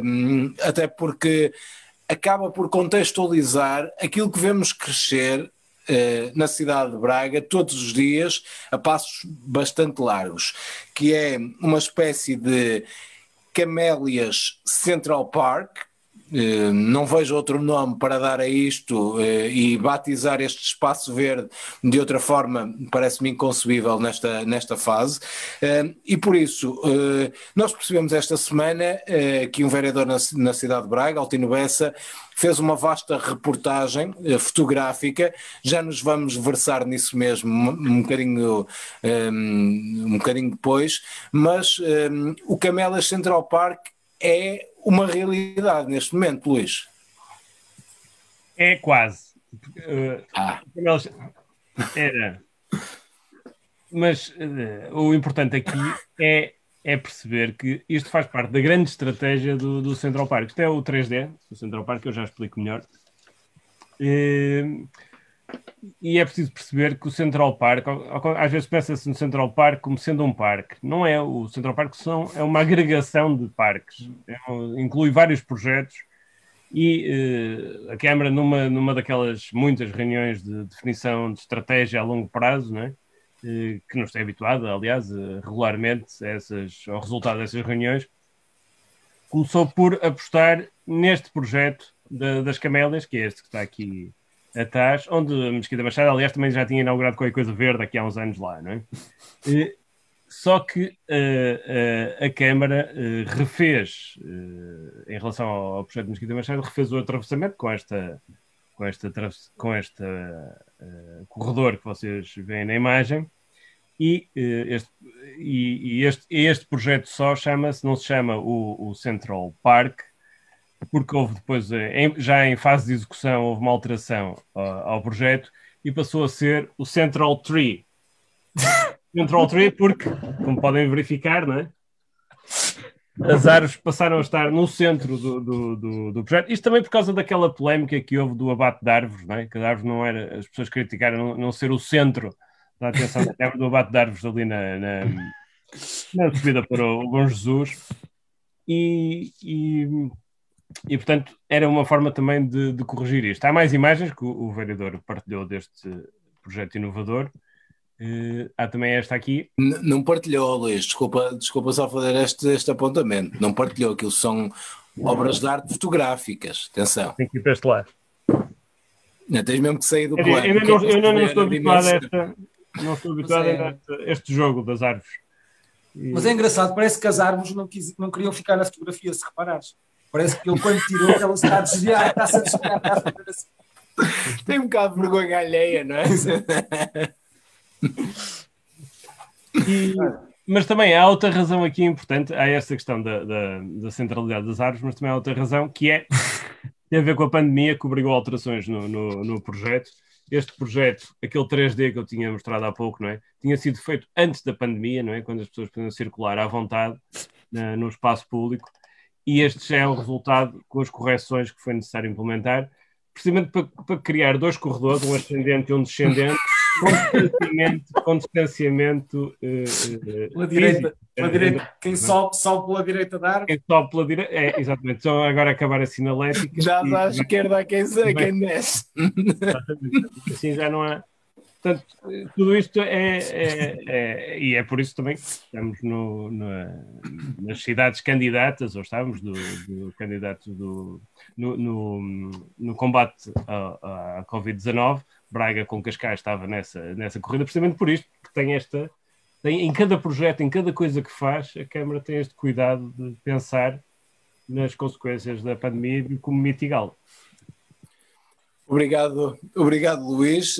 até porque acaba por contextualizar aquilo que vemos crescer eh, na cidade de Braga todos os dias a passos bastante largos, que é uma espécie de Camélias Central Park, não vejo outro nome para dar a isto eh, e batizar este espaço verde de outra forma parece-me inconcebível nesta, nesta fase. Eh, e por isso eh, nós percebemos esta semana eh, que um vereador na, cidade de Braga, Altino Bessa, fez uma vasta reportagem eh, fotográfica, já nos vamos versar nisso mesmo um, bocadinho eh, um bocadinho depois, mas eh, o Camélias Central Park é uma realidade neste momento, Luís. É quase. Uh, Ah, eles- Era. Mas eh, o importante aqui é, é perceber que isto faz parte da grande estratégia do, do Central Park. Isto é o 3D do Central Park, eu já explico melhor. Eh, e é preciso perceber que o Central Park, às vezes pensa-se no Central Park como sendo um parque. Não é. O Central Park são, é uma agregação de parques. É inclui vários projetos e eh, a Câmara, numa, numa daquelas muitas reuniões de definição de estratégia a longo prazo, né, eh, que não está habituada, aliás, eh, regularmente essas, ao resultado dessas reuniões, começou por apostar neste projeto da- das camélias, que é este que está aqui atrás, onde a Mesquita Machado, aliás, também já tinha inaugurado qualquer coisa verde aqui há uns anos lá, não é? Eh, só que eh, eh, a Câmara eh, refez, em relação ao, projeto de Mesquita Machado, refez o atravessamento com esta, com esta, com esta eh, corredor que vocês veem na imagem. E, este, e, e este, este projeto só chama-se, não se chama o, o Central Park, porque houve depois, eh, em- já em fase de execução, houve uma alteração ah, ao projeto e passou a ser o Central Tree. Central Tree, porque, como podem verificar, não é? as árvores passaram a estar no centro do, do, do, do projeto. Isto também por causa daquela polémica que houve do abate de árvores, não é? que a árvore não era, as pessoas criticaram não, não ser o centro da atenção do abate de árvores ali na, na, na subida para o Bom Jesus. E, e, e, portanto, era uma forma também de, de corrigir isto. Há mais imagens que o, o vereador partilhou deste projeto inovador. Eh, há também esta aqui. n- não partilhou, Luís, desculpa, desculpa só fazer este, este apontamento. Não partilhou, aquilo são obras de arte fotográficas. Atenção, Tem que ir para este lado. não tens mesmo que sair do Eu, plano. eu é não, para eu não estou habituado a esta. Não estou habituado é- a este, este jogo das árvores. E- Mas é engraçado, parece que as árvores não, quis, não queriam ficar na fotografia, se reparares. Parece que ele, quando tirou, ela está a desviar, está-se a desviar, está a fazer assim. Tem um bocado de vergonha alheia, não é? E, mas também há outra razão aqui importante, há esta questão da, da, da centralidade das árvores, mas também há outra razão que é tem a ver com a pandemia que obrigou alterações no, no, no projeto. Este projeto, aquele 3D que eu tinha mostrado há pouco, não é? Tinha sido feito antes da pandemia, não é? Quando as pessoas podiam circular à vontade na, no espaço público. E este já é o resultado com as correções que foi necessário implementar, precisamente para, para criar dois corredores, um ascendente e um descendente, com distanciamento, com distanciamento uh, pela direita, pela direita. Quem sobe, sobe pela direita da árvore. Quem sobe pela direita, é, exatamente. Só agora acabar a sinalética. Já dá à esquerda a quem, quem desce. Assim já não há. Portanto, tudo isto é, é, é, e é por isso também que estamos no, no, nas cidades candidatas, ou estamos do, do candidato do, no, no, no combate à, à Covid-19, Braga com Cascais estava nessa, nessa corrida, precisamente por isto, porque tem esta, tem, em cada projeto, em cada coisa que faz, a Câmara tem este cuidado de pensar nas consequências da pandemia e como mitigá-la. Obrigado, obrigado Luís.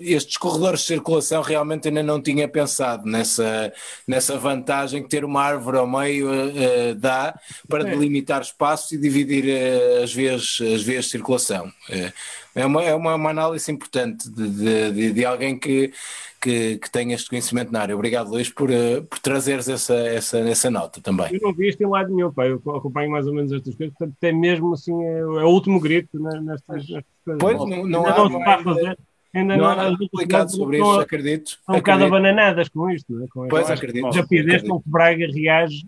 estes corredores de circulação realmente ainda não tinha pensado nessa, nessa vantagem que ter uma árvore ao meio uh, dá para é. delimitar espaços e dividir uh, as, vias, as vias de circulação. Uh, é, uma, é uma, uma análise importante de, de, de alguém que, que, que tem este conhecimento na área. Obrigado, Luís, por, por trazeres essa, essa, essa nota também. Eu não vi isto em lado nenhum, pá. eu acompanho mais ou menos estas coisas, portanto, é mesmo assim, é, é o último grito nestas, nestas coisas. Pois, não, não, há, não, há, fazer. Ainda não, não há explicado sobre isso, acredito. Estão um bocado abananadas com isto. Não é? com pois, acredito. Rapidez com que Braga reage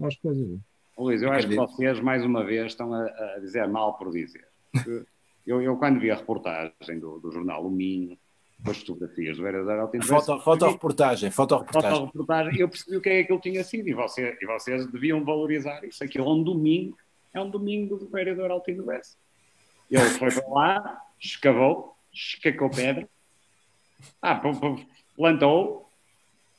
às coisas. Luís, eu acho que vocês, mais uma vez, estão a, a dizer mal por dizer. Eu, eu, quando vi a reportagem do, do jornal O Minho, com as fotografias do vereador Altino foto, foto-reportagem, foto-reportagem. Foto-reportagem, eu percebi o que é que aquilo tinha sido e, você, e vocês deviam valorizar isso. Aquilo é um domingo, é um domingo do vereador Altino Bessa. Ele foi para lá, escavou, escacou pedra, ah, plantou,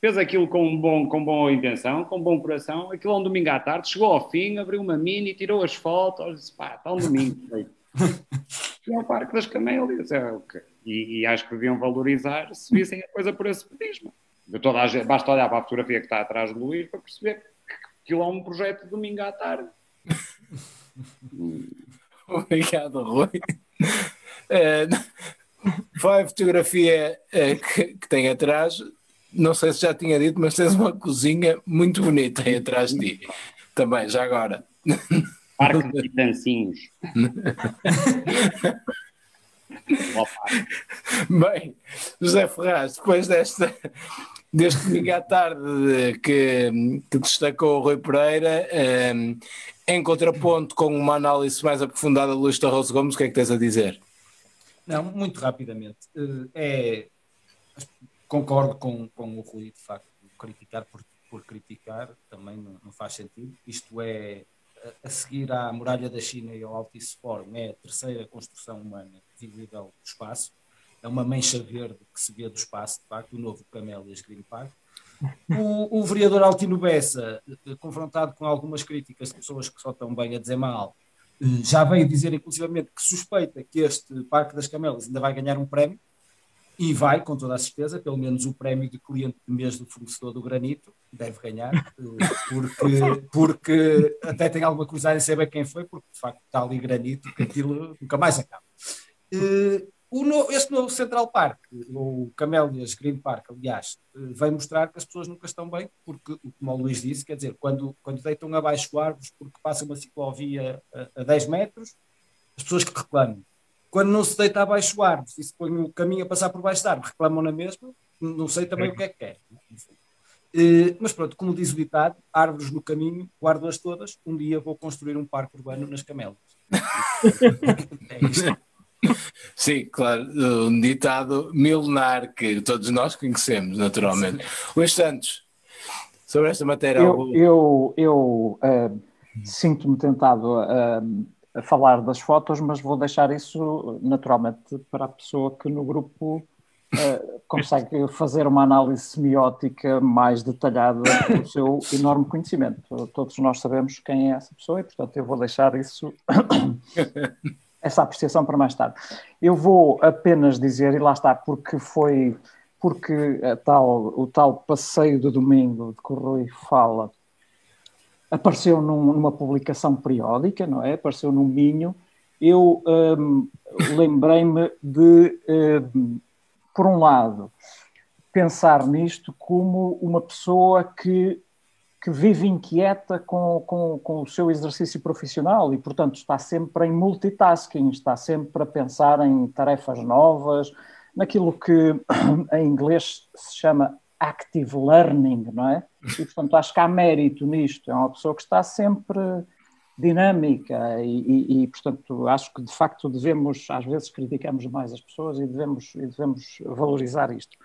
fez aquilo com, bom, com boa intenção, com bom coração. Aquilo é um domingo à tarde, chegou ao fim, abriu uma mini, tirou as fotos, disse, pá, está um domingo feito. é o Parque das Camélias. É, okay. e, e, acho que deviam valorizar se vissem a coisa por esse prisma. De toda a gente, basta olhar para a fotografia que está atrás do Luís para perceber que aquilo é um projeto de domingo à tarde. Obrigado, Rui. Foi a fotografia é, que, que, tem atrás. Não sei se já tinha dito, mas tens uma cozinha muito bonita aí atrás de ti. Também, já agora. Parque de Pitancinhos. Bem, José Ferraz, depois desta, deste domingo à tarde que, que destacou o Rui Pereira, um, em contraponto com uma análise mais aprofundada do Luís Torres Gomes, o que é que tens a dizer? Não, muito rapidamente. Eh, é, concordo com, com o Rui, de facto, criticar por, por criticar também não, não faz sentido. Isto é a seguir à muralha da China e ao Altice Forum, é a terceira construção humana visível do espaço. É uma mancha verde que se vê do espaço, de facto, o novo Camélias Green Park. O, o vereador Altino Bessa, eh, confrontado com algumas críticas de pessoas que só estão bem a dizer mal, eh, já veio dizer, inclusivamente, que suspeita que este Parque das Camélias ainda vai ganhar um prémio, e vai, com toda a certeza, pelo menos o prémio de cliente de mês do fornecedor do granito, deve ganhar, eh, porque, porque até tem alguma curiosidade em saber quem foi, porque de facto está ali granito, que aquilo nunca mais acaba. Eh, no, este novo Central Park, o Camélias Green Park, aliás, eh, vai mostrar que as pessoas nunca estão bem, porque, como o Luís disse, quer dizer, quando, quando deitam abaixo árvores porque passa uma ciclovia a, a 10 metros, as pessoas que reclamam quando não se deita abaixo árvores e se põe o caminho a passar por baixo da árvore, reclamam na mesma, não sei também é. o que é que é. Uh, mas pronto, como diz o ditado, árvores no caminho, guardo-as todas, um dia vou construir um parque urbano nas camelas. é isto. Sim, claro, um ditado milenar que todos nós conhecemos, naturalmente. Luís Santos, sobre esta matéria. Eu, algo... eu, eu uh, sinto-me tentado a. Uh, a falar das fotos, mas vou deixar isso naturalmente para a pessoa que no grupo uh, consegue fazer uma análise semiótica mais detalhada do seu enorme conhecimento. Todos nós sabemos quem é essa pessoa e, portanto, eu vou deixar isso essa apreciação para mais tarde. Eu vou apenas dizer, e lá está, porque foi porque tal, o tal passeio do domingo de que o Rui fala apareceu num, numa publicação periódica, não é? Apareceu no Minho. Eu um, lembrei-me de, um, por um lado, pensar nisto como uma pessoa que, que vive inquieta com, com, com o seu exercício profissional e, portanto, está sempre em multitasking, está sempre a pensar em tarefas novas, naquilo que em inglês se chama active learning, não é? E, portanto, acho que há mérito nisto. É uma pessoa que está sempre dinâmica e, e, e, portanto, acho que de facto devemos, às vezes criticamos mais as pessoas e devemos, e devemos valorizar isto.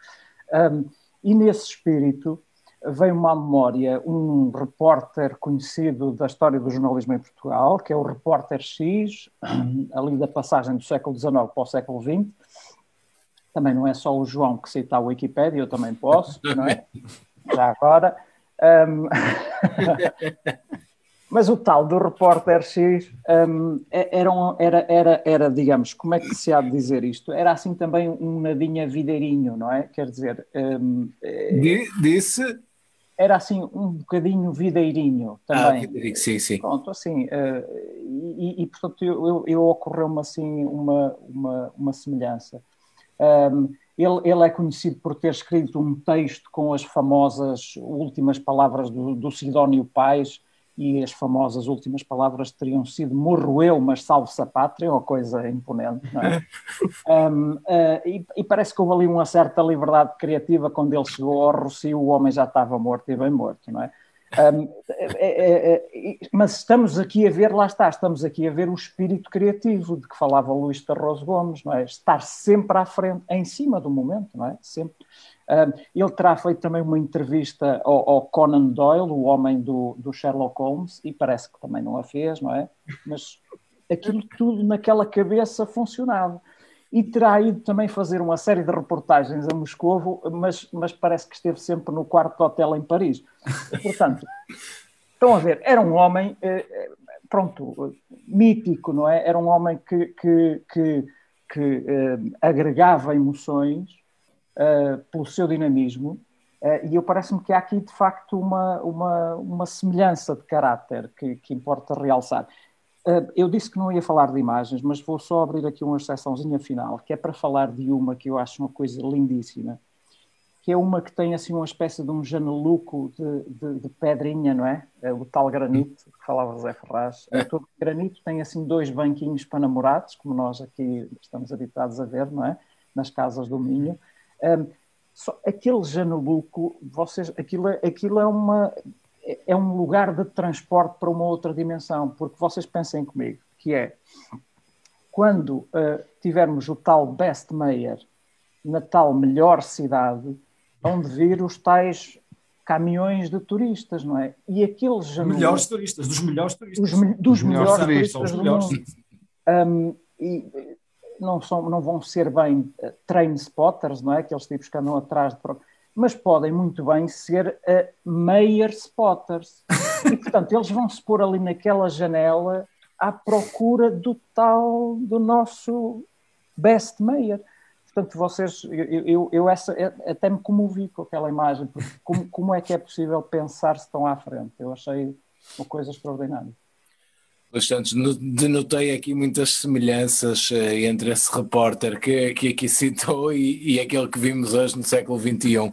Um, e nesse espírito veio uma memória um repórter conhecido da história do jornalismo em Portugal, que é o repórter X, ali da passagem do século XIX para o século XX, também não é só o João que cita a Wikipédia, eu também posso, não é? Já agora. Um... Mas o tal do repórter X um, é, era, um, era, era, era, digamos, como é que se há de dizer isto? Era assim também um nadinha videirinho, não é? Quer dizer. Um, é, Disse. Era assim um bocadinho videirinho também. Ah, videirinho, sim, sim. Pronto, assim. Uh, e, e, portanto, eu, eu, eu ocorreu-me assim uma, uma, uma semelhança. Um, ele, ele, é conhecido por ter escrito um texto com as famosas últimas palavras do, do Sidónio Pais, e as famosas últimas palavras teriam sido morro eu, mas salve-se a pátria, uma coisa imponente, não é? um, uh, e, e, parece que houve ali uma certa liberdade criativa quando ele chegou ao Rocio, o homem já estava morto e bem morto, não é? Um, é, é, é, mas estamos aqui a ver, lá está, estamos aqui a ver o espírito criativo de que falava Luís Tarroso Gomes, não é? Estar sempre à frente, em cima do momento, não é? Sempre. Um, ele terá feito também uma entrevista ao, ao, Conan Doyle, o homem do, do Sherlock Holmes, e parece que também não a fez, não é? Mas aquilo tudo naquela cabeça funcionava e terá ido também fazer uma série de reportagens a Moscovo, mas, mas parece que esteve sempre no quarto de hotel em Paris. Portanto, estão a ver, era um homem, eh, eh, pronto, mítico, não é? Era um homem que, que, que, que eh, agregava emoções pelo seu dinamismo, e eu parece-me que há aqui, de facto, uma, uma, uma semelhança de caráter que, que importa realçar. Ah, eu disse que não ia falar de imagens, mas vou só abrir aqui uma exceçãozinha final, que é para falar de uma que eu acho uma coisa lindíssima, que é uma que tem assim uma espécie de um janeluco de, de, de pedrinha, não é? é? O tal granito, que falava José Ferraz. É. Todo granito tem assim dois banquinhos para namorados, como nós aqui estamos habituados a ver, não é? Nas casas do Minho. Um, só, aquele janeluco, vocês, aquilo, é, aquilo é uma é um lugar de transporte para uma outra dimensão, porque vocês pensem comigo, que é quando uh, tivermos o tal Best Mayor na tal melhor cidade, onde vir os tais caminhões de turistas, não é? E aqueles melhores turistas, dos melhores turistas, dos, dos, dos melhores, melhores turistas, do mundo. Um, e não, são, não vão ser bem uh, train spotters, não é? Aqueles tipos que andam atrás de mas podem muito bem ser uh, Mayor Spotters. E, portanto, eles vão se pôr ali naquela janela à procura do tal, do nosso Best Mayor. Portanto, vocês, eu, eu, eu essa, até me comovi com aquela imagem, porque como, como é que é possível pensar se estão à frente? Eu achei uma coisa extraordinária. Santos, denotei aqui muitas semelhanças eh, entre esse repórter que, que aqui citou e, e aquele que vimos hoje no século XXI.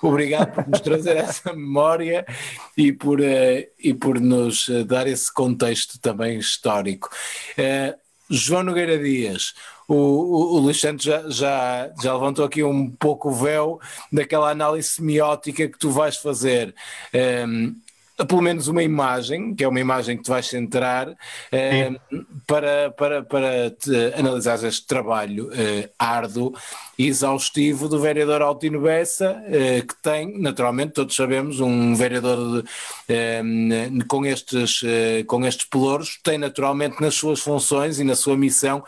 Obrigado por nos trazer essa memória e por, eh, e por nos eh, dar esse contexto também histórico. João Nogueira Dias, o, o, o Luís Santos já, já, já levantou aqui um pouco o véu daquela análise semiótica que tu vais fazer. Um, pelo menos uma imagem, que é uma imagem que tu vais centrar, eh, para, para, para analisar este trabalho eh, árduo e exaustivo do vereador Altino Bessa, eh, que tem, naturalmente, todos sabemos, um vereador de, com, estes, com estes pelouros, tem naturalmente nas suas funções e na sua missão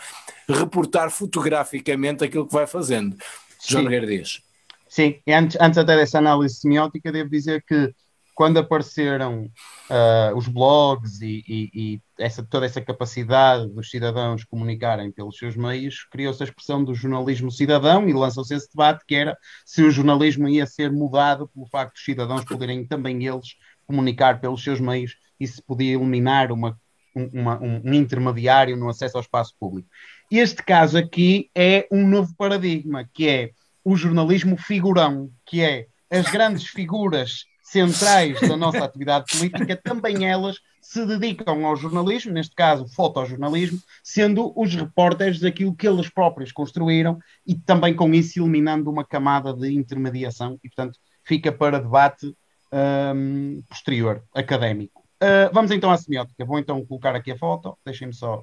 reportar fotograficamente aquilo que vai fazendo. João Dias. Sim, e antes, antes até dessa análise semiótica, devo dizer que quando apareceram uh, os blogs e, e, e essa, toda essa capacidade dos cidadãos comunicarem pelos seus meios, criou-se a expressão do jornalismo cidadão e lançou-se esse debate que era se o jornalismo ia ser mudado pelo facto dos cidadãos poderem também eles comunicar pelos seus meios e se podia eliminar uma, uma, um, intermediário no acesso ao espaço público. Este caso aqui é um novo paradigma, que é o jornalismo figurão, que é as grandes figuras centrais da nossa atividade política, também elas se dedicam ao jornalismo, neste caso fotojornalismo, sendo os repórteres daquilo que eles próprios construíram e também com isso eliminando uma camada de intermediação e, portanto, fica para debate um, posterior, académico. Uh, vamos então à semiótica. Vou então colocar aqui a foto, deixem-me só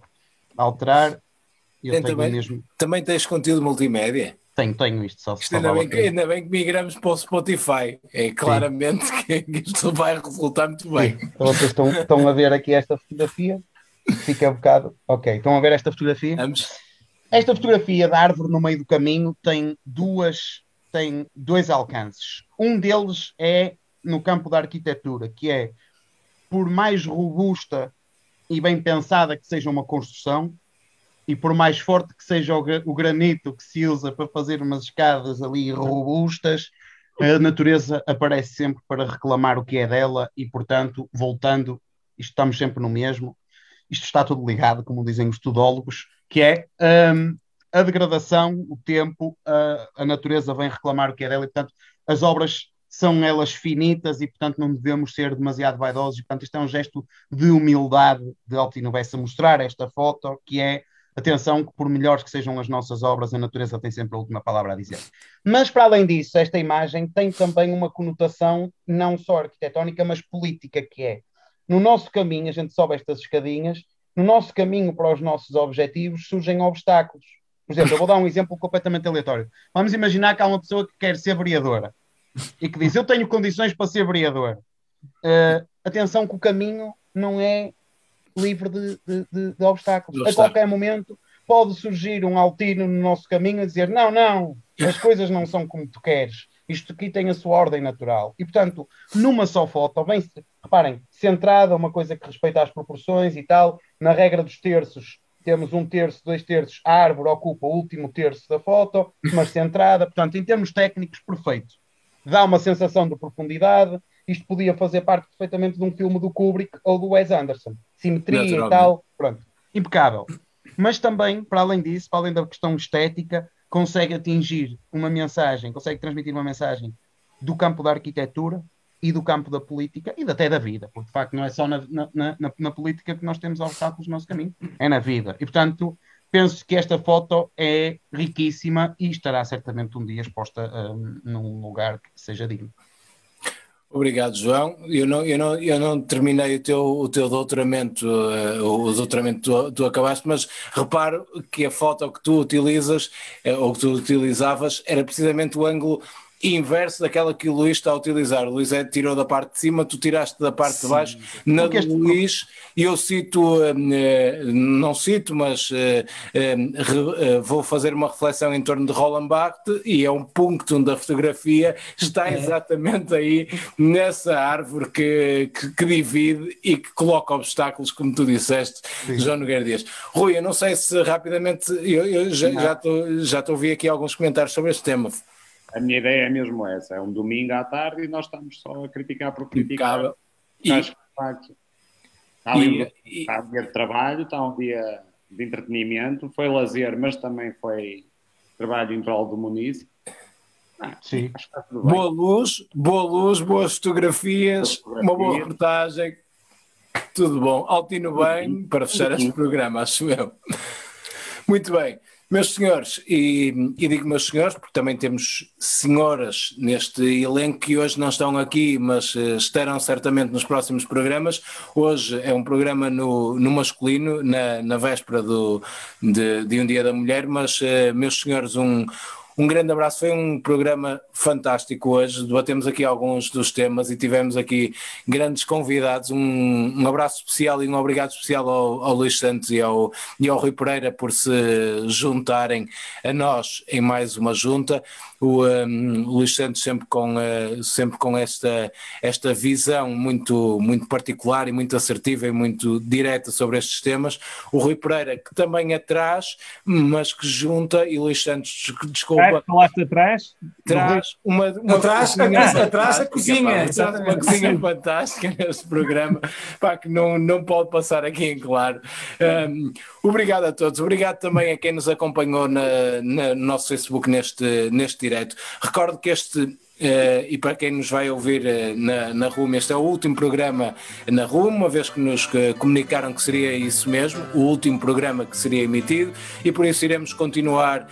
alterar. Eu também, mesmo... também tens conteúdo multimédia? Tenho, tenho isto só. Isto ainda, bem que, ainda bem que migramos para o Spotify. É claramente Sim. que isto vai resultar muito bem. Então vocês estão, estão a ver aqui esta fotografia. Fica um bocado. Ok, estão a ver esta fotografia? Vamos. Esta fotografia da árvore no meio do caminho tem duas, tem dois alcances. Um deles é no campo da arquitetura, que é por mais robusta e bem pensada que seja uma construção, e por mais forte que seja o, o granito que se usa para fazer umas escadas ali robustas, a natureza aparece sempre para reclamar o que é dela e, portanto, voltando, estamos sempre no mesmo, isto está tudo ligado, como dizem os tudólogos, que é um, a degradação, o tempo, a, a, natureza vem reclamar o que é dela e, portanto, as obras são elas finitas e, portanto, não devemos ser demasiado vaidosos. E, portanto, isto é um gesto de humildade de Altino Bessa mostrar esta foto, que é Atenção que por melhores que sejam as nossas obras, a natureza tem sempre a última palavra a dizer. Mas para além disso, esta imagem tem também uma conotação não só arquitetónica, mas política, que é no nosso caminho, a gente sobe estas escadinhas, no nosso caminho para os nossos objetivos surgem obstáculos. Por exemplo, eu vou dar um exemplo completamente aleatório. Vamos imaginar que há uma pessoa que quer ser vereadora e que diz: Eu tenho condições para ser vereador. Uh, atenção que o caminho não é livre de, de, de, de obstáculos. A qualquer momento pode surgir um altino no nosso caminho a dizer: não, não, as coisas não são como tu queres. Isto aqui tem a sua ordem natural. E, portanto, numa só foto, bem, reparem, centrada, uma coisa que respeita às proporções e tal, na regra dos terços, temos um terço, dois terços, a árvore ocupa o último terço da foto, mas centrada, portanto, em termos técnicos, perfeito. Dá uma sensação de profundidade, isto podia fazer parte perfeitamente de um filme do Kubrick ou do Wes Anderson. Simetria e tal, pronto, impecável. Mas também, para além disso, para além da questão estética, consegue atingir uma mensagem, consegue transmitir uma mensagem do campo da arquitetura e do campo da política e até da vida, porque de facto não é só na, na, na, na política que nós temos obstáculos no nosso caminho, é na vida. E portanto, penso que esta foto é riquíssima e estará certamente um dia exposta um, num lugar que seja digno. Obrigado, João. Eu não, eu não, eu não terminei o teu, o teu doutoramento, uh, o doutoramento que tu, tu, acabaste, mas reparo que a foto que tu utilizas, uh, ou que tu utilizavas, era precisamente o ângulo inverso daquela que o Luís está a utilizar. O Luís é, tirou da parte de cima, tu tiraste da parte Sim. de baixo. Na do este... Luís, eu cito, eh, não cito, mas eh, eh, vou fazer uma reflexão em torno de Roland Barthes e é um ponto da fotografia, está é. exatamente aí nessa árvore que, que, que, divide e que coloca obstáculos, como tu disseste, Sim. João Nogueira Dias. Rui, eu não sei se rapidamente, eu, eu já, já, tô, já estou a ouvir aqui alguns comentários sobre este tema. A minha ideia é mesmo essa: é um domingo à tarde e nós estamos só a criticar por criticar. E, Acho que, de facto, está, ali, e, está um dia de trabalho, está um dia de entretenimento, foi lazer, mas também foi trabalho em prol do município. Ah, Sim. Boa luz, boa luz, boas fotografias, boa uma boa reportagem. Tudo bom. Altino bem para fechar este programa, acho eu. Muito bem. Meus senhores, e, e, digo meus senhores porque também temos senhoras neste elenco que hoje não estão aqui, mas uh, estarão certamente nos próximos programas. Hoje é um programa no, no masculino, na, na véspera do, de, de, um Dia da Mulher, mas uh, meus senhores, um, Um grande abraço, foi um programa fantástico hoje. Debatemos aqui alguns dos temas e tivemos aqui grandes convidados. Um, um abraço especial e um obrigado especial ao, ao Luís Santos e ao, e ao Rui Pereira por se juntarem a nós em mais uma junta o, um, Luís Santos sempre com, uh, sempre com esta, esta visão muito, muito particular e muito assertiva e muito direta sobre estes temas. O Rui Pereira, que também atrás, mas que junta, e Luís Santos, desculpa. Falaste atrás? Traz uma, uma atrás, cozinha, atrás a cozinha. Pá, uma cozinha fantástica neste programa, pá, que não, não pode passar aqui em claro. Um, obrigado a todos, obrigado também a quem nos acompanhou na, na, no nosso Facebook neste, neste direto. Recordo que este Uh, e para quem nos vai ouvir uh, na, na RUM, este é o último programa na RUM, uma vez que nos uh, comunicaram que seria isso mesmo, o último programa que seria emitido, e por isso iremos continuar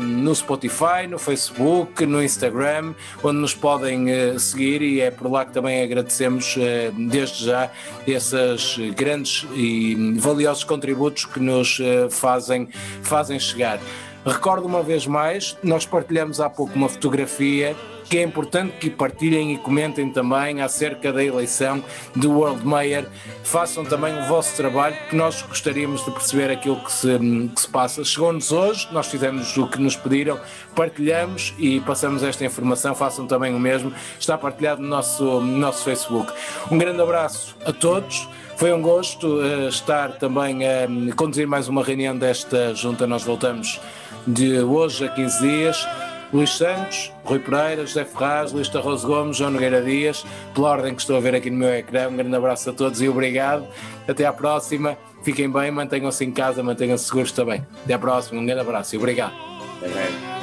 no Spotify, no Facebook, no Instagram, onde nos podem seguir, e é por lá que também agradecemos desde já esses grandes e valiosos contributos que nos fazem, fazem chegar. Recordo uma vez mais, nós partilhamos há pouco uma fotografia que é importante que partilhem e comentem também acerca da eleição do World Mayor. Façam também o vosso trabalho, que nós gostaríamos de perceber aquilo que se, que se passa. Chegou-nos hoje, nós fizemos o que nos pediram, partilhamos e passamos esta informação. Façam também o mesmo. Está partilhado no nosso, no nosso Facebook. Um grande abraço a todos. Foi um gosto uh, estar também a conduzir mais uma reunião desta junta. Nós voltamos de hoje a 15 dias. Luís Santos, Rui Pereira, José Ferraz, Luís Tarroso Gomes, João Nogueira Dias, pela ordem que estou a ver aqui no meu ecrã. Um grande abraço a todos e obrigado. Até à próxima. Fiquem bem, mantenham-se em casa, mantenham-se seguros também. Até à próxima. Um grande abraço e obrigado. Até.